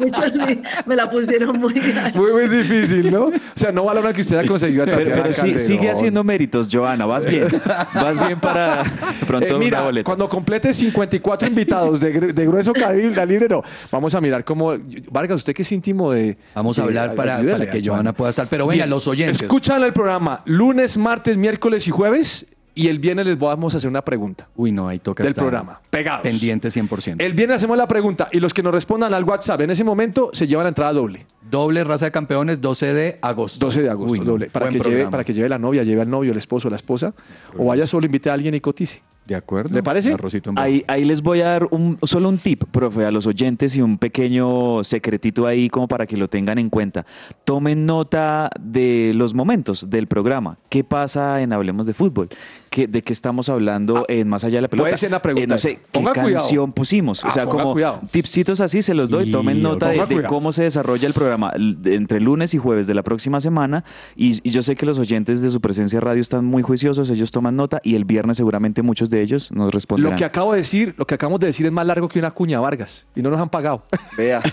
S5: muchos me, me la pusieron muy grande.
S1: Muy, muy difícil, ¿no? O sea, no valora que usted ha conseguido a
S4: Pero, pero sí- sigue haciendo méritos, Joana. Vas bien. Vas bien para pronto
S1: Eh, mira,
S4: una boleta.
S1: cuando complete 54 invitados de, de grueso calibre, libre, no. Vamos a mirar cómo. Vargas, usted que es íntimo de.
S3: Vamos a
S1: de-
S3: hablar para, que Joana pueda estar. Pero venga, los oyentes.
S1: Escuchan el programa lunes, martes, miércoles y jueves. Y el viernes les vamos a hacer una pregunta.
S3: Uy, no, ahí toca
S1: Del
S3: estar
S1: programa. Pegados.
S3: Pendiente 100%.
S1: El viernes hacemos la pregunta y los que nos respondan al WhatsApp en ese momento se llevan la entrada doble.
S3: Doble raza de campeones, 12 de agosto.
S1: 12 de agosto,
S3: Uy,
S1: doble. Para que, lleve, para que lleve la novia, lleve al novio, el esposo, la esposa. O vaya solo, invite a alguien y cotice.
S3: ¿De acuerdo?
S1: ¿Le parece?
S3: Arrocito en.
S4: Ahí, ahí les voy a dar un, solo un tip, profe, a los oyentes y un pequeño secretito ahí como para que lo tengan en cuenta. Tomen nota de los momentos del programa. ¿Qué pasa en Hablemos de Fútbol? ¿Qué, ¿De qué estamos hablando en Más allá de la pelota?
S1: puede ser una pregunta
S4: Eh, no sé. ¿qué
S1: cuidado.
S4: canción pusimos?
S1: Ah,
S4: o sea, como
S1: cuidado.
S4: tipsitos así se los doy.
S3: Y
S4: Tomen nota de, de cómo se desarrolla el programa entre lunes y jueves de la próxima semana. Y, y yo sé que los oyentes de su presencia radio están muy juiciosos, ellos toman nota y el viernes seguramente muchos de ellos nos responderán.
S1: Lo que acabo de decir, lo que acabamos de decir es más largo que una cuña Vargas y no nos han pagado.
S4: Vea.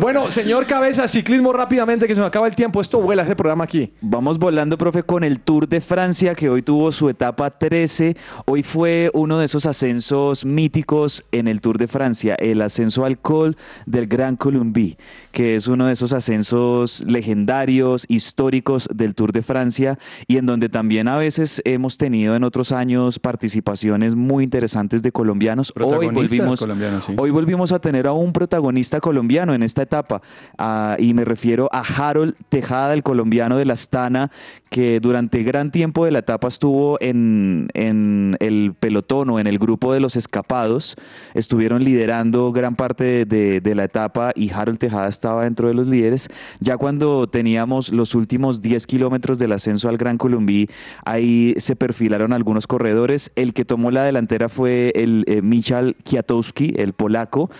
S1: bueno, señor Cabeza, ciclismo rápidamente que se nos acaba el tiempo. Esto vuela ese programa aquí.
S4: Vamos volando, profe, con el Tour de Francia que hoy tuvo su etapa 13. Hoy fue uno de esos ascensos míticos en el Tour de Francia, el ascenso al col del Gran Colombi, que es uno de esos ascensos legendarios, históricos del Tour de Francia y en donde también a veces hemos tenido en otros años participaciones muy interesantes de colombianos. Hoy volvimos,
S3: colombianos, sí.
S4: hoy volvimos a tener a un protagonista colombiano en esta etapa ah, y me refiero a Harold Tejada, el colombiano de la Astana, que durante gran tiempo de la etapa estuvo en, en el pelotón o en el grupo de los escapados, estuvieron liderando gran parte de, de- de la etapa y Harold Tejada estaba dentro de los líderes. Ya cuando teníamos los últimos 10 kilómetros del ascenso al Gran Colombí, ahí se perfilaron algunos corredores. El que tomó la delantera fue el eh, Michal Kwiatkowski, el polaco,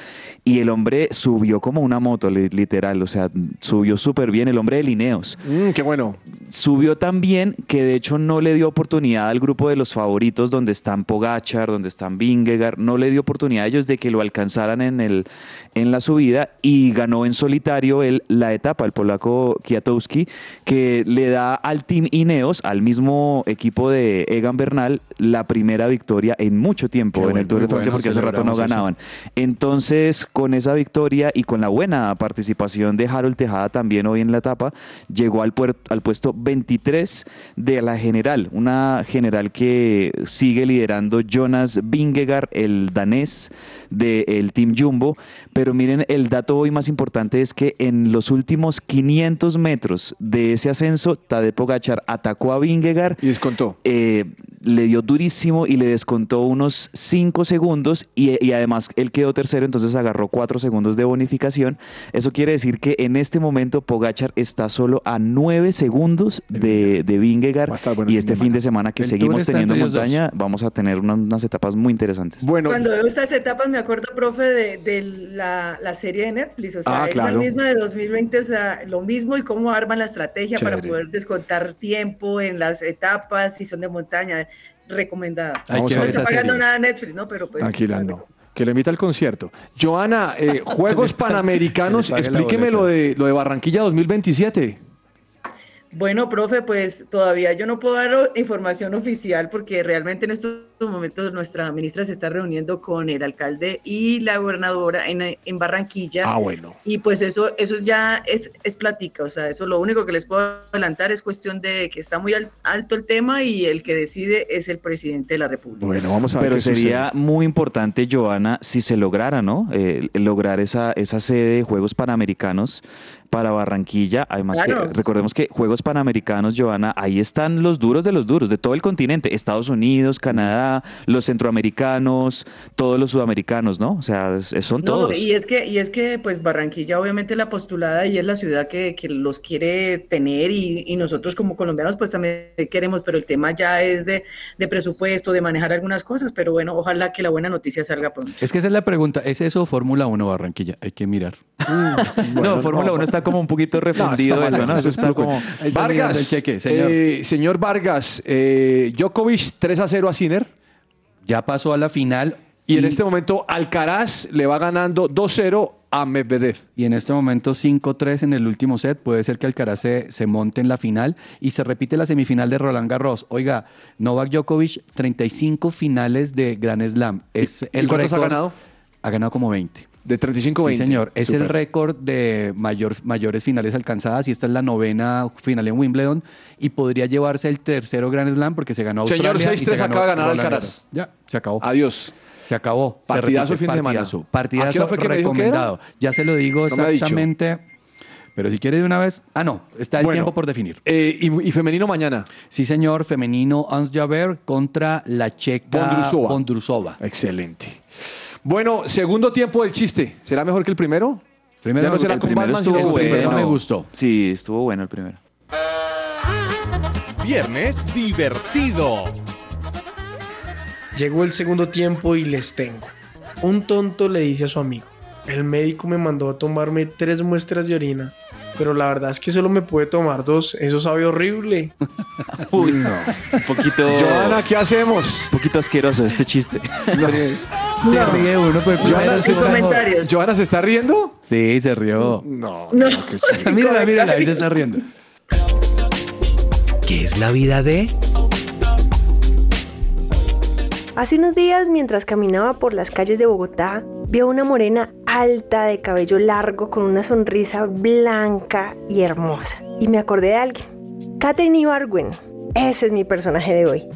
S4: y el hombre subió como una moto, li- literal, o sea, subió súper bien, el hombre de Lineos
S1: Mm, qué bueno.
S4: subió tan bien que de hecho no le dio oportunidad al grupo de los favoritos donde están Pogachar, donde están Vingegaard, no le dio oportunidad a ellos de que lo alcanzaran en, el, en la subida y ganó en solitario él la etapa, el polaco Kwiatkowski, que le da al Team Ineos, al mismo equipo de Egan Bernal, la primera victoria en mucho tiempo
S1: Qué
S4: en
S1: bueno,
S4: el Tour de Francia
S1: bueno,
S4: porque hace rato no
S1: eso.
S4: ganaban. Entonces, con esa victoria y con la buena participación de Harold Tejada también hoy en la etapa, llegó al, puer- al puesto 23 de la general, una general que sigue liderando Jonas Vingegaard, el danés del Team Jumbo. Pero miren, el dato hoy más importante es que en los últimos 500 metros de ese ascenso, Tadej Pogacar atacó a Vingegaard
S1: Y descontó.
S4: eh, le dio durísimo y le descontó unos 5 segundos y, y además él quedó tercero, entonces agarró 4 segundos de bonificación. Eso quiere decir que en este momento Pogachar está solo a 9 segundos de, de Vingegaard
S1: bueno
S4: y este
S1: fin de
S4: semana que seguimos teniendo montaña, vamos a tener una- unas etapas muy interesantes.
S1: Bueno,
S5: Cuando veo estas etapas me acuerdo, profe, de, de la, la serie de Netflix, o sea,
S1: Ah,
S5: es
S1: claro.
S5: la misma de 2020, o sea, lo mismo y cómo arman la estrategia para poder descontar tiempo en las etapas, si son de montaña, recomendada. No está pagando
S3: serie.
S5: nada Netflix, ¿no? Pero pues...
S1: tranquila, no. Que le invita al concierto. Joana, eh, Juegos Panamericanos, explíqueme lo de, lo de Barranquilla 2027.
S5: Bueno, profe, pues todavía yo no puedo dar información oficial porque realmente en estos momentos nuestra ministra se está reuniendo con el alcalde y la gobernadora en, en Barranquilla.
S1: Ah, bueno.
S5: Y pues eso, eso ya es, es plática, o sea, eso lo único que les puedo adelantar es cuestión de que está muy al- alto el tema y el que decide es el presidente de la República.
S1: Bueno, vamos a ver
S4: Pero
S1: qué
S4: sería
S1: sucede.
S4: muy importante, Joana, si se lograra, ¿no? Eh, lograr esa, esa sede de Juegos Panamericanos para Barranquilla. Además,
S5: Claro.
S4: que recordemos que Juegos Panamericanos, Joana, ahí están los duros de los duros, de todo el continente. Estados Unidos, Canadá, los centroamericanos, todos los sudamericanos, ¿no? O sea, es- es- son
S5: No,
S4: todos.
S5: y es que, y es que pues Barranquilla obviamente es la postulada y es la ciudad que, que los quiere tener y, y nosotros como colombianos pues también queremos, pero el tema ya es de, de presupuesto, de manejar algunas cosas, pero bueno, ojalá que la buena noticia salga pronto.
S3: Es que esa es la pregunta. ¿Es eso o Fórmula 1 Barranquilla? Hay que mirar.
S4: no, Fórmula 1 está como un poquito refundido
S1: está
S4: eso,
S1: mal,
S4: ¿no? Eso está
S1: está
S4: como...
S3: Está
S1: Vargas,
S3: el cheque, señor.
S1: eh, señor Vargas, eh, Djokovic 3 a 0 a Sinner.
S3: Ya pasó a la final.
S1: Y en este momento Alcaraz le va ganando 2-0 a Medvedev.
S3: Y en este momento 5-3 en el último set. Puede ser que Alcaraz se, se monte en la final y se repite la semifinal de Roland Garros. Oiga, Novak Djokovic, 35 finales de Grand Slam. Es
S1: ¿Y
S3: el
S1: cuántos ha ganado?
S3: Ha ganado como 20.
S1: De 35-20.
S3: Sí, señor. Es el récord de mayor, mayores finales alcanzadas y esta es la novena final en Wimbledon y podría llevarse el tercero Grand Slam porque se ganó
S1: Señor,
S3: Australia y
S1: 6-3
S3: se
S1: acaba de ganar Alcaraz.
S3: Ya, se acabó.
S1: Adiós.
S3: Se acabó. Se
S1: Partidazo el
S3: repite,
S1: fin de semana.
S3: partidazo.
S1: ¿A qué
S3: Partidazo
S1: fue que me dijo que era?
S3: recomendado. Ya se lo digo
S1: No
S3: exactamente. Pero si quiere de una vez. Ah, no. Está el
S1: Bueno.
S3: tiempo por definir.
S1: Eh, y, y femenino mañana.
S3: Sí, señor. Femenino Ans Javer contra la checa
S1: Bondrusova.
S3: Bondrusova.
S1: Excelente. Bueno, segundo tiempo del chiste. ¿Será mejor que el primero?
S3: Primero,
S1: Ya no será
S4: El
S1: con
S4: primero
S1: Batman,
S4: estuvo
S1: sino con
S3: bueno.
S1: Superman.
S3: me gustó.
S4: Sí, estuvo bueno el primero.
S6: Viernes divertido.
S7: Llegó el segundo tiempo y les tengo. Un tonto le dice a su amigo, el médico me mandó a tomarme tres muestras de orina, pero la verdad es que solo me puede tomar dos, eso sabe horrible.
S4: Uy, no. Un poquito...
S1: Joana, ¿qué hacemos?
S4: Un poquito asqueroso este chiste.
S3: Se ríe uno, pues
S1: Joana, se
S5: Los
S1: está,
S5: comentarios.
S1: Joana, ¿se está riendo?
S3: Sí, se rió.
S1: No.
S5: No.
S3: mírala, mírala, ahí se está riendo.
S9: ¿Qué es la vida de?
S10: Hace unos días, mientras caminaba por las calles de Bogotá, vi a una morena alta de cabello largo con una sonrisa blanca y hermosa. Y me acordé de alguien. Katherine Ibargüen. Ese es mi personaje de hoy.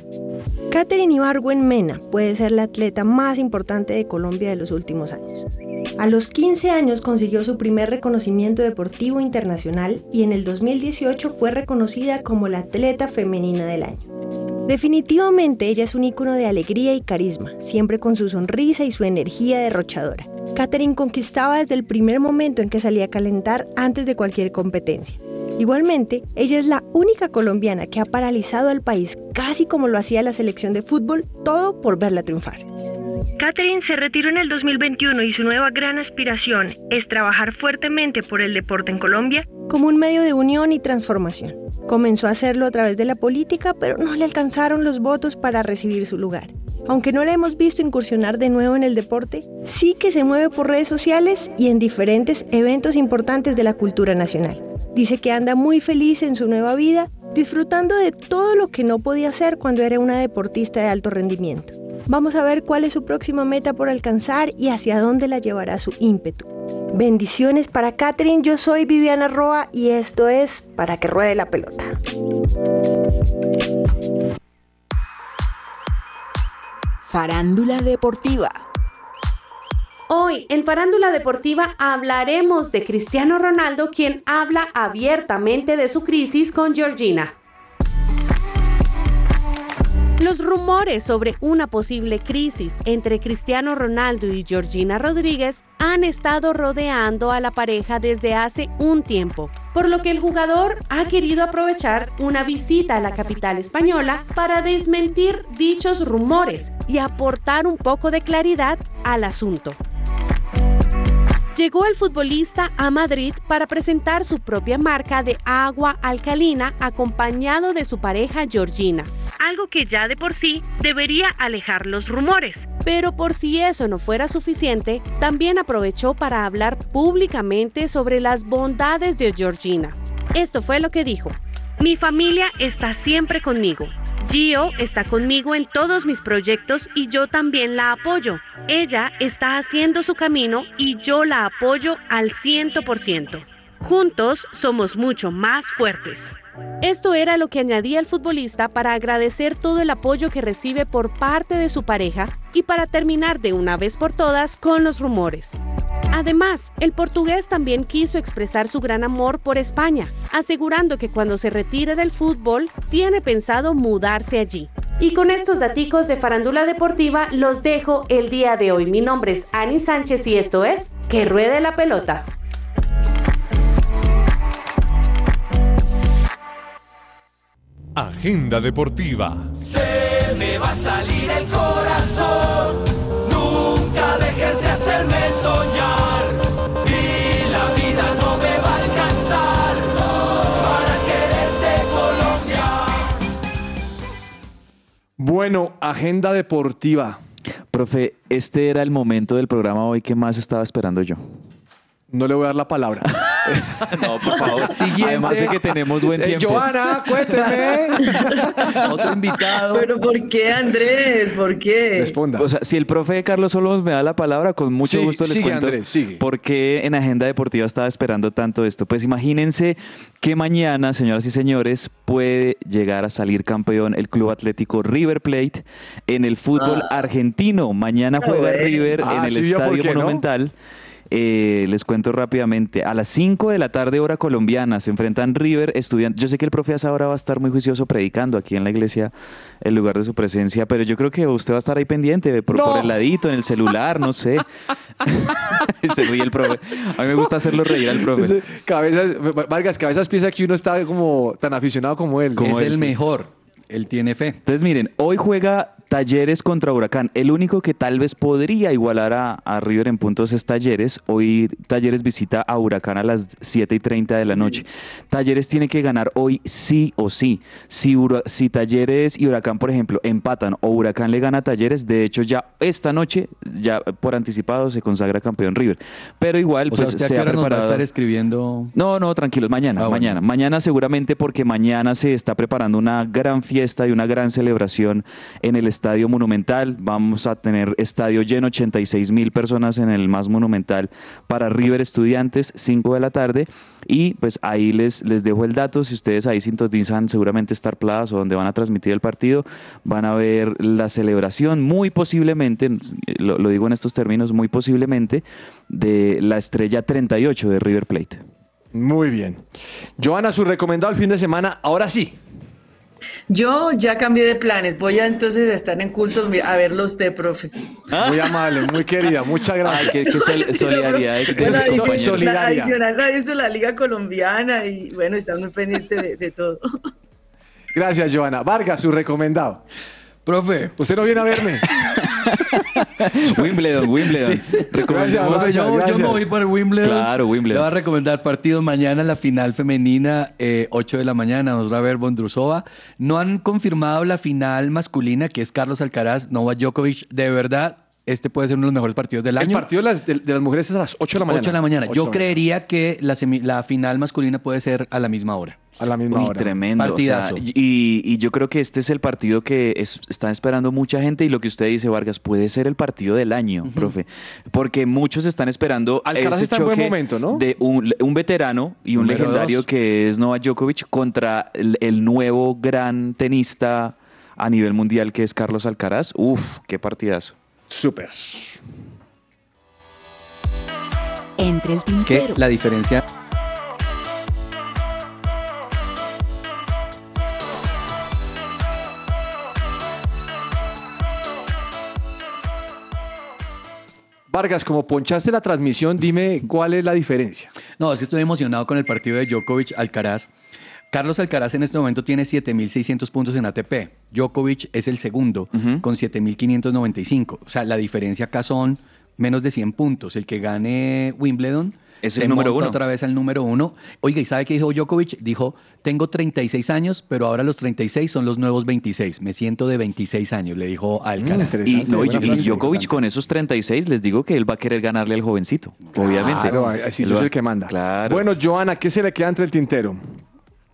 S10: Katherine Ibargüen Mena puede ser la atleta más importante de Colombia de los últimos años. A los 15 años consiguió su primer reconocimiento deportivo internacional y en el 2018 fue reconocida como la atleta femenina del año. Definitivamente ella es un ícono de alegría y carisma, siempre con su sonrisa y su energía derrochadora. Katherine conquistaba desde el primer momento en que salía a calentar antes de cualquier competencia. Igualmente, ella es la única colombiana que ha paralizado al país casi como lo hacía la selección de fútbol, todo por verla triunfar. Katherine se retiró en el 2021 y su nueva gran aspiración es trabajar fuertemente por el deporte en Colombia como un medio de unión y transformación. Comenzó a hacerlo a través de la política, pero no le alcanzaron los votos para recibir su lugar. Aunque no la hemos visto incursionar de nuevo en el deporte, sí que se mueve por redes sociales y en diferentes eventos importantes de la cultura nacional. Dice que anda muy feliz en su nueva vida, disfrutando de todo lo que no podía hacer cuando era una deportista de alto rendimiento. Vamos a ver cuál es su próxima meta por alcanzar y hacia dónde la llevará su ímpetu. Bendiciones para Catherine, yo soy Viviana Roa y esto es Para que ruede la pelota.
S11: Farándula Deportiva. Hoy en Farándula Deportiva hablaremos de Cristiano Ronaldo, quien habla abiertamente de su crisis con Georgina. Los rumores sobre una posible crisis entre Cristiano Ronaldo y Georgina Rodríguez han estado rodeando a la pareja desde hace un tiempo, por lo que el jugador ha querido aprovechar una visita a la capital española para desmentir dichos rumores y aportar un poco de claridad al asunto. Llegó el futbolista a Madrid para presentar su propia marca de agua alcalina acompañado de su pareja Georgina, algo que ya de por sí debería alejar los rumores. Pero por si eso no fuera suficiente, también aprovechó para hablar públicamente sobre las bondades de Georgina. Esto fue lo que dijo. Mi familia está siempre conmigo. Gio está conmigo en todos mis proyectos y yo también la apoyo. Ella está haciendo su camino y yo la apoyo al 100%. Juntos somos mucho más fuertes. Esto era lo que añadía el futbolista para agradecer todo el apoyo que recibe por parte de su pareja y para terminar de una vez por todas con los rumores. Además, el portugués también quiso expresar su gran amor por España, asegurando que cuando se retire del fútbol tiene pensado mudarse allí. Y con estos daticos de farándula deportiva los dejo el día de hoy. Mi nombre es Ani Sánchez y esto es Que Ruede la Pelota.
S12: Agenda Deportiva.
S13: Se me va a salir el
S1: Bueno, agenda deportiva.
S4: Profe, este era el momento del programa hoy que más estaba esperando yo.
S1: No le voy a dar la palabra.
S4: no, por favor.
S1: Siguiente.
S4: Además de que tenemos buen
S1: Eh,
S4: tiempo.
S1: Joana, cuénteme.
S3: Otro invitado.
S5: Pero ¿por qué, Andrés? ¿Por qué?
S1: Responda.
S4: O sea, si el profe Carlos Solos me da la palabra, con mucho
S1: Sí,
S4: gusto les
S1: sigue,
S4: cuento
S1: Andrés, sigue.
S4: por qué en Agenda Deportiva estaba esperando tanto esto. Pues imagínense que mañana, señoras y señores, puede llegar a salir campeón el Club Atlético River Plate en el fútbol argentino. Mañana
S5: Ah,
S4: juega. River
S1: Ah,
S4: en el
S1: sí vio por
S4: Estadio
S1: ¿no?
S4: Eh, les cuento rápidamente. A las 5 de la tarde, hora colombiana, se enfrentan River, estudiantes. Yo sé que el profe ahora va a estar muy juicioso predicando aquí en la iglesia, el lugar de su presencia, pero yo creo que usted va a estar ahí pendiente, por,
S1: No.
S4: por el ladito, en el celular, no sé. se ríe el profe. A mí me gusta hacerlo reír al profe.
S1: Ese Cabezas, Vargas, Cabezas piensa que uno está como tan aficionado como él.
S4: Como
S3: es
S4: él,
S3: el
S4: sí.
S3: mejor. Él tiene fe.
S4: Entonces, miren, hoy juega Talleres contra Huracán. El único que tal vez podría igualar a, a River en puntos es Talleres. Hoy Talleres visita a Huracán a las 7 y 30 de la noche. Talleres tiene que ganar hoy sí o sí. Si, Talleres y Huracán, por ejemplo, empatan o Huracán le gana a Talleres, de hecho ya esta noche, ya por anticipado, se consagra campeón River. Pero igual,
S3: O
S4: pues se ha
S3: va a
S4: preparado.
S3: estar escribiendo.
S4: No, no, tranquilos, mañana,
S3: Ah, bueno.
S4: mañana. Mañana seguramente porque mañana se está preparando una gran fiesta y una gran celebración en el Estadio Monumental. Vamos a tener estadio lleno, 86 mil personas en el más monumental para River Estudiantes, 5 de la tarde. Y pues ahí les, les dejo el dato, si ustedes ahí sintonizan seguramente Star Plus o donde van a transmitir el partido, van a ver la celebración, muy posiblemente, lo, lo digo en estos términos, muy posiblemente, de la estrella 38 de River Plate.
S1: Muy bien. Joana, su recomendado el fin de semana, ahora sí.
S5: Yo ya cambié de planes. Voy a entonces a estar en cultos a verlo usted, profe.
S1: Muy amable, muy querida, muchas gracias.
S4: Ay, qué, qué sol- solidaridad. de- de
S5: Bueno, adicional,
S1: solidaria.
S5: adicional a eso, la Liga Colombiana y bueno, están muy pendientes de, de todo.
S1: Gracias, Joana. Vargas, su recomendado.
S3: Profe,
S1: Usted no viene a verme.
S4: Wimbledon, Wimbledon.
S1: Gracias,
S3: yo, yo
S1: gracias.
S3: me voy por Wimbledon.
S4: Claro, Wimbledon.
S3: Le voy a recomendar partido mañana, la final femenina, eh, 8 de la mañana, nos va a ver Bondrusova. No han confirmado la final masculina, que es Carlos Alcaraz, Novak Djokovic. De verdad, este puede ser uno de los mejores partidos del
S1: El
S3: año.
S1: partido de las, de, de las mujeres es a las 8 de la mañana.
S3: 8 de la mañana.
S1: 8
S3: Yo creería que la, semi- la final masculina puede ser a la misma hora.
S1: A la misma
S4: Uy,
S1: hora.
S4: tremendo. o sea,
S3: Partidazo.
S4: y, y yo creo que este es el partido que es- está esperando mucha gente y lo que usted dice, Vargas, puede ser el partido del año, profe. Porque muchos están esperando
S1: Alcaraz
S4: ese
S1: está en buen momento, ¿no?
S4: de un, un veterano y un
S3: Número
S4: legendario
S3: dos.
S4: que es Novak Djokovic contra el, el nuevo gran tenista a nivel mundial que es Carlos Alcaraz. Uf, qué partidazo.
S1: Súper.
S12: Entre el
S3: Es que la diferencia
S1: Vargas, como ponchaste la transmisión, dime cuál es la diferencia.
S3: No, es que estoy emocionado con el partido de Djokovic Alcaraz. Carlos Alcaraz en este momento tiene 7.600 puntos en ATP. Djokovic es el segundo con 7.595. O sea, la diferencia acá son menos de 100 puntos. El que gane Wimbledon
S4: Es
S3: se
S4: el número
S3: monta
S4: uno.
S3: otra vez al número uno. Oiga, ¿y sabe qué dijo Djokovic? Dijo, tengo 36 años, pero ahora los 36 son los nuevos 26. Me siento de 26 años, le dijo a Alcaraz.
S4: Y, no, y-
S1: buena
S4: y
S1: frase.
S4: Djokovic con esos 36, les digo que él va a querer ganarle al jovencito, obviamente.
S1: Claro, así soy el que manda.
S4: Claro.
S1: Bueno, Joana, ¿qué se le queda entre el tintero?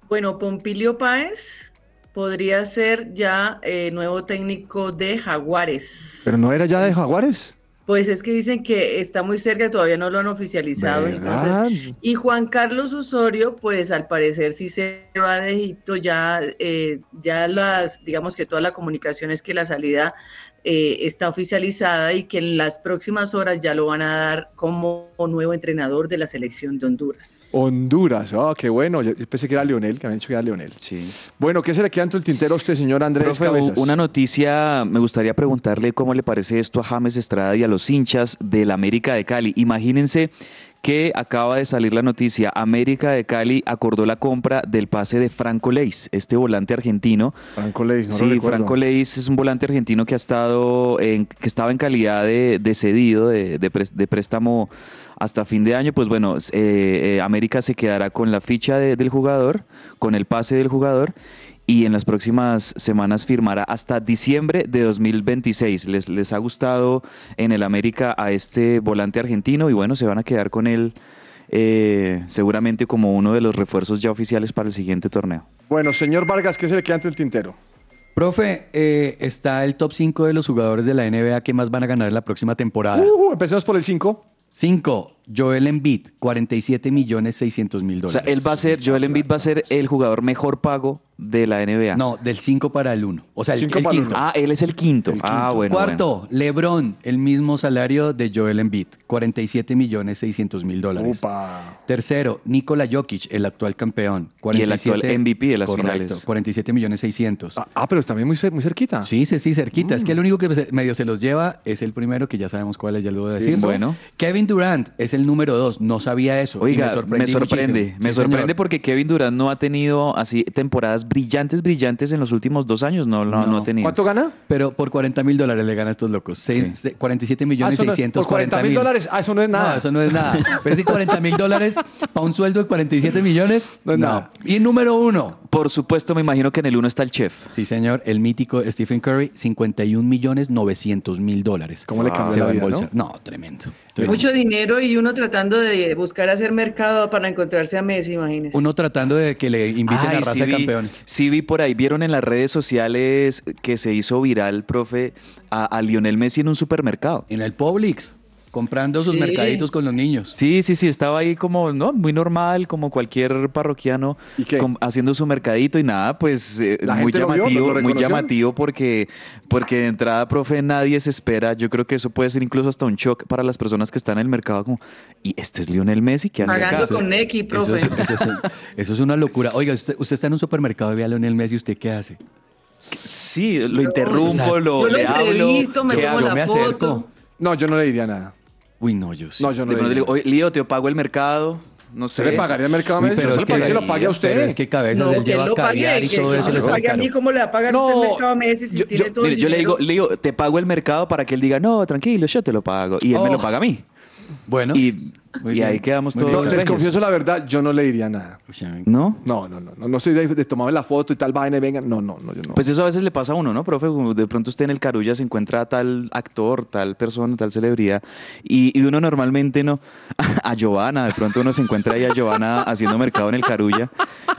S5: Bueno, Pompilio Páez podría ser ya eh, nuevo técnico de Jaguares.
S1: ¿Pero no era ya de Jaguares?
S5: Pues es que dicen que está muy cerca, todavía no lo han oficializado. Entonces, y Juan Carlos Osorio, pues al parecer sí se va de Egipto, ya, eh, ya las, digamos que toda la comunicación es que la salida eh, está oficializada y que en las próximas horas ya lo van a dar como nuevo entrenador de la selección de Honduras.
S1: Honduras. Ah, qué bueno. Yo pensé que era Leonel, que habían dicho que era Leonel.
S4: Sí.
S1: Bueno, ¿qué se le queda el tintero a usted, señor Andrés
S4: Profe,
S1: Cabezas?
S4: una noticia, me gustaría preguntarle cómo le parece esto a James Estrada y a los hinchas del América de Cali. Imagínense que acaba de salir la noticia, América de Cali acordó la compra del pase de Franco Leis, este volante argentino.
S1: Franco Leis, no
S4: sí. Franco Leis es un volante argentino que ha estado en, que estaba en calidad de, de cedido, de, de pres- de préstamo hasta fin de año. Pues bueno, eh, eh, América se quedará con la ficha de- del jugador, con el pase del jugador. Y en las próximas semanas firmará hasta diciembre de 2026. Les, les ha gustado en el América a este volante argentino y bueno, se van a quedar con él eh, seguramente como uno de los refuerzos ya oficiales para el siguiente torneo.
S1: Bueno, señor Vargas, ¿qué se le queda entre el tintero?
S3: Profe, eh, está el top 5 de los jugadores de la NBA que más van a ganar la próxima temporada.
S1: Uh, empecemos por el 5.
S3: 5. Joel Embiid, 47 millones 600 mil
S4: O sea,
S3: dólares.
S4: él va a ser, Joel Embiid va a ser el jugador mejor pago de la NBA.
S3: No, del 5 para el 1. O sea, el, el
S1: para el
S3: quinto.
S4: Ah, él es el quinto. Ah, bueno.
S3: Cuarto, LeBron, el mismo salario de Joel Embiid, 47 millones 600 mil dólares. Tercero, Nikola Jokic, el actual campeón.
S4: Y el actual MVP de las
S3: correcto,
S4: finales.
S3: 47 millones 600.
S1: Ah, ah, pero también muy, muy cerquita.
S3: Sí, sí, sí, cerquita. Es que
S4: Mm.
S3: el único que medio se los lleva es el primero, que ya sabemos cuál es, ya lo voy a decir.
S4: Sí, bueno.
S3: Kevin Durant es el número dos. No sabía eso. y
S4: Oiga, me,
S3: sorprendí
S4: sorprende,
S3: muchísimo.
S4: me
S3: Sí,
S4: sorprende
S3: señor.
S4: porque Kevin Durant no ha tenido así temporadas brillantes, brillantes en los últimos dos años, no, no, no ha tenido.
S1: ¿Cuánto gana?
S3: Pero por 40 mil dólares le gana a estos locos. Seis- se- 47 millones
S1: Ah, eso no es-
S3: 640
S1: por 40 mil dólares. Ah, eso no es nada.
S3: No, eso no es nada. Pero si 40 mil dólares para un sueldo de 47 millones,
S1: No es nada.
S3: Y número uno.
S4: Por supuesto, me imagino que en el uno está el chef.
S3: Sí, señor. El mítico Stephen Curry, 51 millones 900 mil dólares.
S1: ¿Cómo le cambió
S3: Se
S1: la
S3: va a
S1: vida,
S3: embolsar. No, tremendo.
S5: Mucho dinero y uno tratando de buscar hacer mercado para encontrarse a Messi, imagínese.
S3: Uno tratando de que le inviten
S4: Ay,
S3: a raza
S4: sí
S3: de
S4: vi-
S3: campeones.
S4: Sí vi por ahí, vieron en las redes sociales que se hizo viral, profe, a, a Lionel Messi en un supermercado.
S3: En el Publix, comprando sus
S5: Sí.
S3: mercaditos con los niños.
S4: Sí, sí, sí, estaba ahí como, ¿no? Muy normal, como cualquier parroquiano,
S1: ¿Y qué?
S4: com- haciendo su mercadito y nada, pues eh,
S1: ¿La
S4: muy
S1: vio?
S4: llamativo,
S1: ¿Lo
S4: muy llamativo porque, porque de entrada, profe, nadie se espera. Yo creo que eso puede ser incluso hasta un shock para las personas que están en el mercado, como, ¿y este es Lionel Messi? ¿Qué hace
S5: Pagando
S4: acá?
S5: con
S3: Eso
S5: profe.
S3: es, eso es- eso es una locura. Oiga, usted, usted está en un supermercado y ve a Leonel Messi, ¿usted qué hace?
S4: Sí, lo interrumpo,
S3: o sea,
S4: lo
S5: yo lo
S4: le hablo.
S5: entrevisto, me
S4: ¿qué
S5: tomo
S4: hago?
S5: la
S3: me
S5: foto.
S3: acerco.
S1: No, yo no le diría nada.
S3: Uy, no, yo sí.
S1: No, yo no
S4: De
S1: le
S4: pronto le
S1: diría
S4: digo, oye, Lío, te pago el mercado. no sé.
S1: ¿Se le pagaría el mercado a Messi?
S3: pero
S1: Yo
S3: es que-
S1: lo pagué, se lo pague a usted.
S3: pero es que cabezas
S5: No,
S3: él
S5: que
S3: lleva
S5: lo pague,
S3: caviar y todo eso
S5: lo
S3: le sale
S5: pague a mí,
S3: caro.
S5: ¿cómo le va a pagar
S1: No,
S5: el mercado a Messi si
S1: yo-
S5: tiene
S1: yo-
S5: todo el
S4: Mire, yo le
S5: dinero?
S4: digo, le digo, te pago el mercado para que él diga, no, tranquilo, yo te lo pago. Y él me
S3: Oh.
S4: lo paga a mí.
S3: Bueno,
S4: Y,
S3: Muy
S4: y
S3: bien.
S4: ahí quedamos
S3: Muy
S4: todos.
S1: No, les confieso la verdad, yo no le diría nada.
S4: ¿No?
S1: No, no, no, no, no soy de, de tomarme la foto y tal vaina y venga. No, no, no, yo no.
S4: Pues eso a veces le pasa a uno, ¿no, profe? Como De pronto usted en el Carulla se encuentra a tal actor, tal persona, tal celebridad, y, y uno normalmente no. A Giovanna, de pronto uno se encuentra ahí a Giovanna haciendo mercado en el Carulla,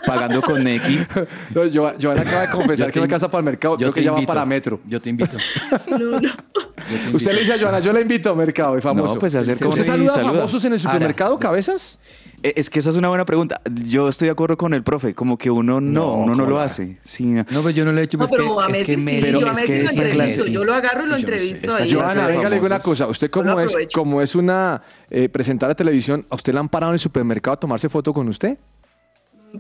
S4: pagando con Neki.
S1: No, Giovanna Giovanna acaba de confesar
S3: Yo
S1: que
S3: te-
S1: me casa para el mercado. Yo
S3: yo
S1: que
S3: te
S1: ya va
S3: invito.
S1: para metro.
S3: Yo te invito.
S5: No, no.
S1: Usted le dice a Joana, yo la invito a mercado y famoso.
S4: No, pues se acerca
S1: ¿Usted
S4: uno y
S1: saluda a
S4: saluda.
S1: famosos en el supermercado, cabezas?
S4: Eh, Es que esa es una buena pregunta. Yo estoy de acuerdo con el profe, como que uno no,
S1: No,
S4: uno no lo hace. Sí, no.
S3: No, pues yo no le he hecho.
S5: No,
S3: pues,
S5: pero
S3: que-
S5: a
S3: es
S5: Messi
S3: que
S5: sí,
S3: me-
S4: pero
S5: yo a
S4: es
S5: Messi
S4: que
S5: lo entrevisto, yo lo agarro y lo
S3: Yo sé,
S5: entrevisto ahí.
S4: Yo
S1: Joana, venga, le digo una cosa. Usted
S5: Yo
S1: como
S5: lo
S1: es, como es una eh, presentada de televisión, ¿a usted la han parado en el supermercado a tomarse foto con usted?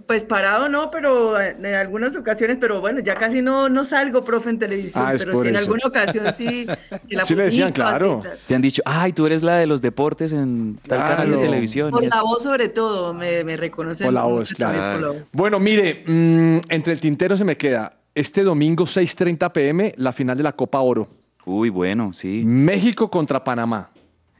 S5: Pues parado no, pero en en algunas ocasiones, pero bueno, ya casi no, no salgo, profe, en televisión,
S1: Ah,
S5: pero sí en
S1: eso.
S5: alguna ocasión sí. la
S1: Sí le decían, claro.
S4: Te han dicho, ay, tú eres la de los deportes en tal canal de televisión.
S5: Por la voz sobre todo, me, me reconocen
S1: Por la
S5: mucho
S1: voz,
S5: también
S1: claro.
S5: por la voz.
S1: Bueno, mire, mm, entre el tintero se me queda este domingo 6.30 pm la final de la Copa Oro.
S4: Uy, bueno, sí.
S1: México contra Panamá.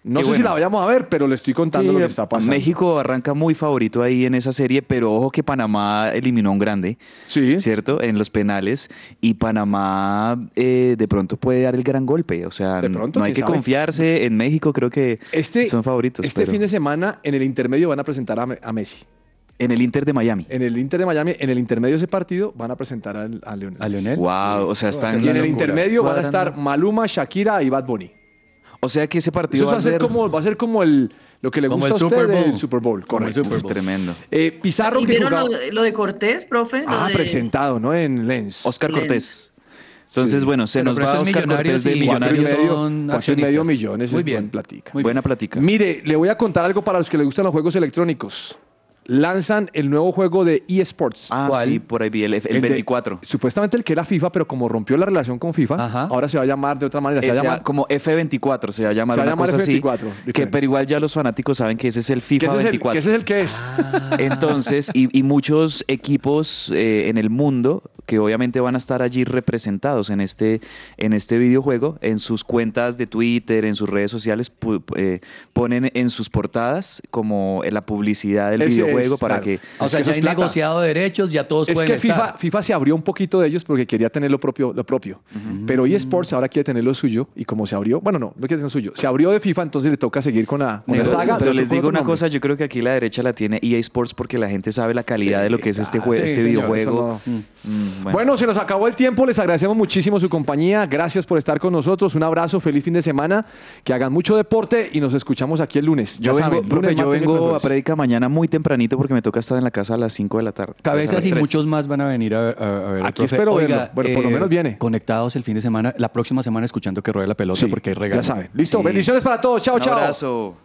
S1: No
S4: Qué
S1: sé si la vayamos a ver, pero le estoy contando
S4: Sí,
S1: lo que está pasando.
S4: México arranca muy favorito ahí en esa serie, pero ojo que Panamá eliminó a un grande,
S1: Sí.
S4: ¿cierto? En los penales. Y Panamá eh, de pronto puede dar el gran golpe. O sea,
S1: De pronto,
S4: no hay que
S1: sabe.
S4: confiarse. En México creo que
S1: Este,
S4: son favoritos.
S1: este
S4: pero-
S1: fin de semana, en el intermedio, van a presentar a, Me- a Messi.
S4: En el Inter de Miami.
S1: En el Inter de Miami, en el intermedio de ese partido, van a presentar al- a, Leonel.
S3: ¿A Leonel?
S4: Wow, o sea, están
S1: Y en el
S4: locura.
S1: intermedio van a estar Maluma, Shakira y Bad Bunny.
S4: O sea que ese partido
S1: va a ser como, va a ser como el, lo que le
S3: Como
S1: gusta
S3: el
S1: a usted
S3: Super Bowl.
S1: del Super Bowl.
S3: Como el
S1: Correcto.
S3: Super Bowl.
S4: tremendo.
S1: Eh, Pizarro
S5: ¿Y
S1: que
S5: vieron
S1: jugaba-
S5: lo de, lo de Cortés, profe? Lo
S1: Ah,
S5: de-
S1: presentado, ¿no? En Lens.
S4: Oscar
S5: Lens.
S4: Cortés. Entonces,
S1: Sí.
S4: bueno, se
S3: Pero
S4: nos va
S3: en
S4: Oscar
S3: Millonarios
S4: Cortés de
S3: y
S1: Cuatro y
S4: Millonarios.
S1: cuatro y medio millones.
S3: Muy
S1: es
S3: bien.
S1: buena platica.
S3: Muy
S4: Buena plática.
S1: Mire, le voy a contar algo para los que les gustan los juegos electrónicos. Lanzan el nuevo juego de eSports.
S4: Ah,
S3: ¿Cuál?
S4: sí, por ahí vi el, el
S1: de-
S4: 24.
S1: supuestamente el que era FIFA, pero como rompió la relación con FIFA,
S3: Ajá.
S1: ahora se va a llamar de otra manera. Se va a llamar
S4: como F24 se va a llamar
S1: Se va a
S4: una
S1: llamar
S4: cosa así,
S1: F24,
S4: que pero igual ya los fanáticos saben que ese es el
S1: que
S4: FIFA
S1: ese, es el,
S4: 24.
S1: que ese es el que es.
S4: Entonces, y, y muchos equipos eh, en el mundo que obviamente van a estar allí representados en este, en este videojuego, en sus cuentas de Twitter, en sus redes sociales, pu- eh, ponen en sus portadas como la publicidad del
S1: Ese
S4: videojuego
S1: es,
S4: para
S1: claro.
S4: que...
S3: O
S1: Es
S3: sea, ya
S1: es
S3: hay
S1: plata.
S3: negociado derechos, ya todos
S1: Es
S3: pueden
S1: que FIFA,
S3: estar.
S1: FIFA se abrió un poquito de ellos porque quería tener lo propio. Lo propio. Pero eSports ahora quiere tener lo suyo y como se abrió, bueno, no, no quiere tener lo suyo. Se abrió de FIFA, entonces le toca seguir con la, con la
S3: Negocio,
S1: saga.
S4: Pero
S1: de
S4: les digo una
S1: nombre.
S4: cosa, yo creo que aquí la derecha la tiene EA Sports porque la gente sabe la calidad de lo que es este, jue-
S1: Sí,
S4: este
S1: señor,
S4: videojuego.
S1: no-
S4: Mm,
S1: Bueno. se nos acabó el tiempo. Les agradecemos muchísimo su compañía. Gracias por estar con nosotros. Un abrazo, feliz fin de semana. Que hagan mucho deporte y nos escuchamos aquí el lunes.
S4: Yo
S1: Ya
S4: vengo,
S1: saben,
S4: profe,
S1: lunes,
S4: yo vengo a predica mañana muy tempranito porque me toca estar en la casa a las 5 de la tarde.
S3: Cabezas y muchos más van a venir a, a- a ver.
S1: Aquí
S3: profe.
S1: espero
S3: Oiga,
S1: verlo. Bueno, por lo
S3: eh,
S1: menos viene.
S3: Conectados el fin de semana, la próxima semana escuchando que ruede la pelota
S1: Sí,
S3: porque hay regalos.
S1: Ya saben. Listo.
S4: Sí.
S1: Bendiciones para todos. Chao,
S4: Un
S1: chao.
S4: abrazo.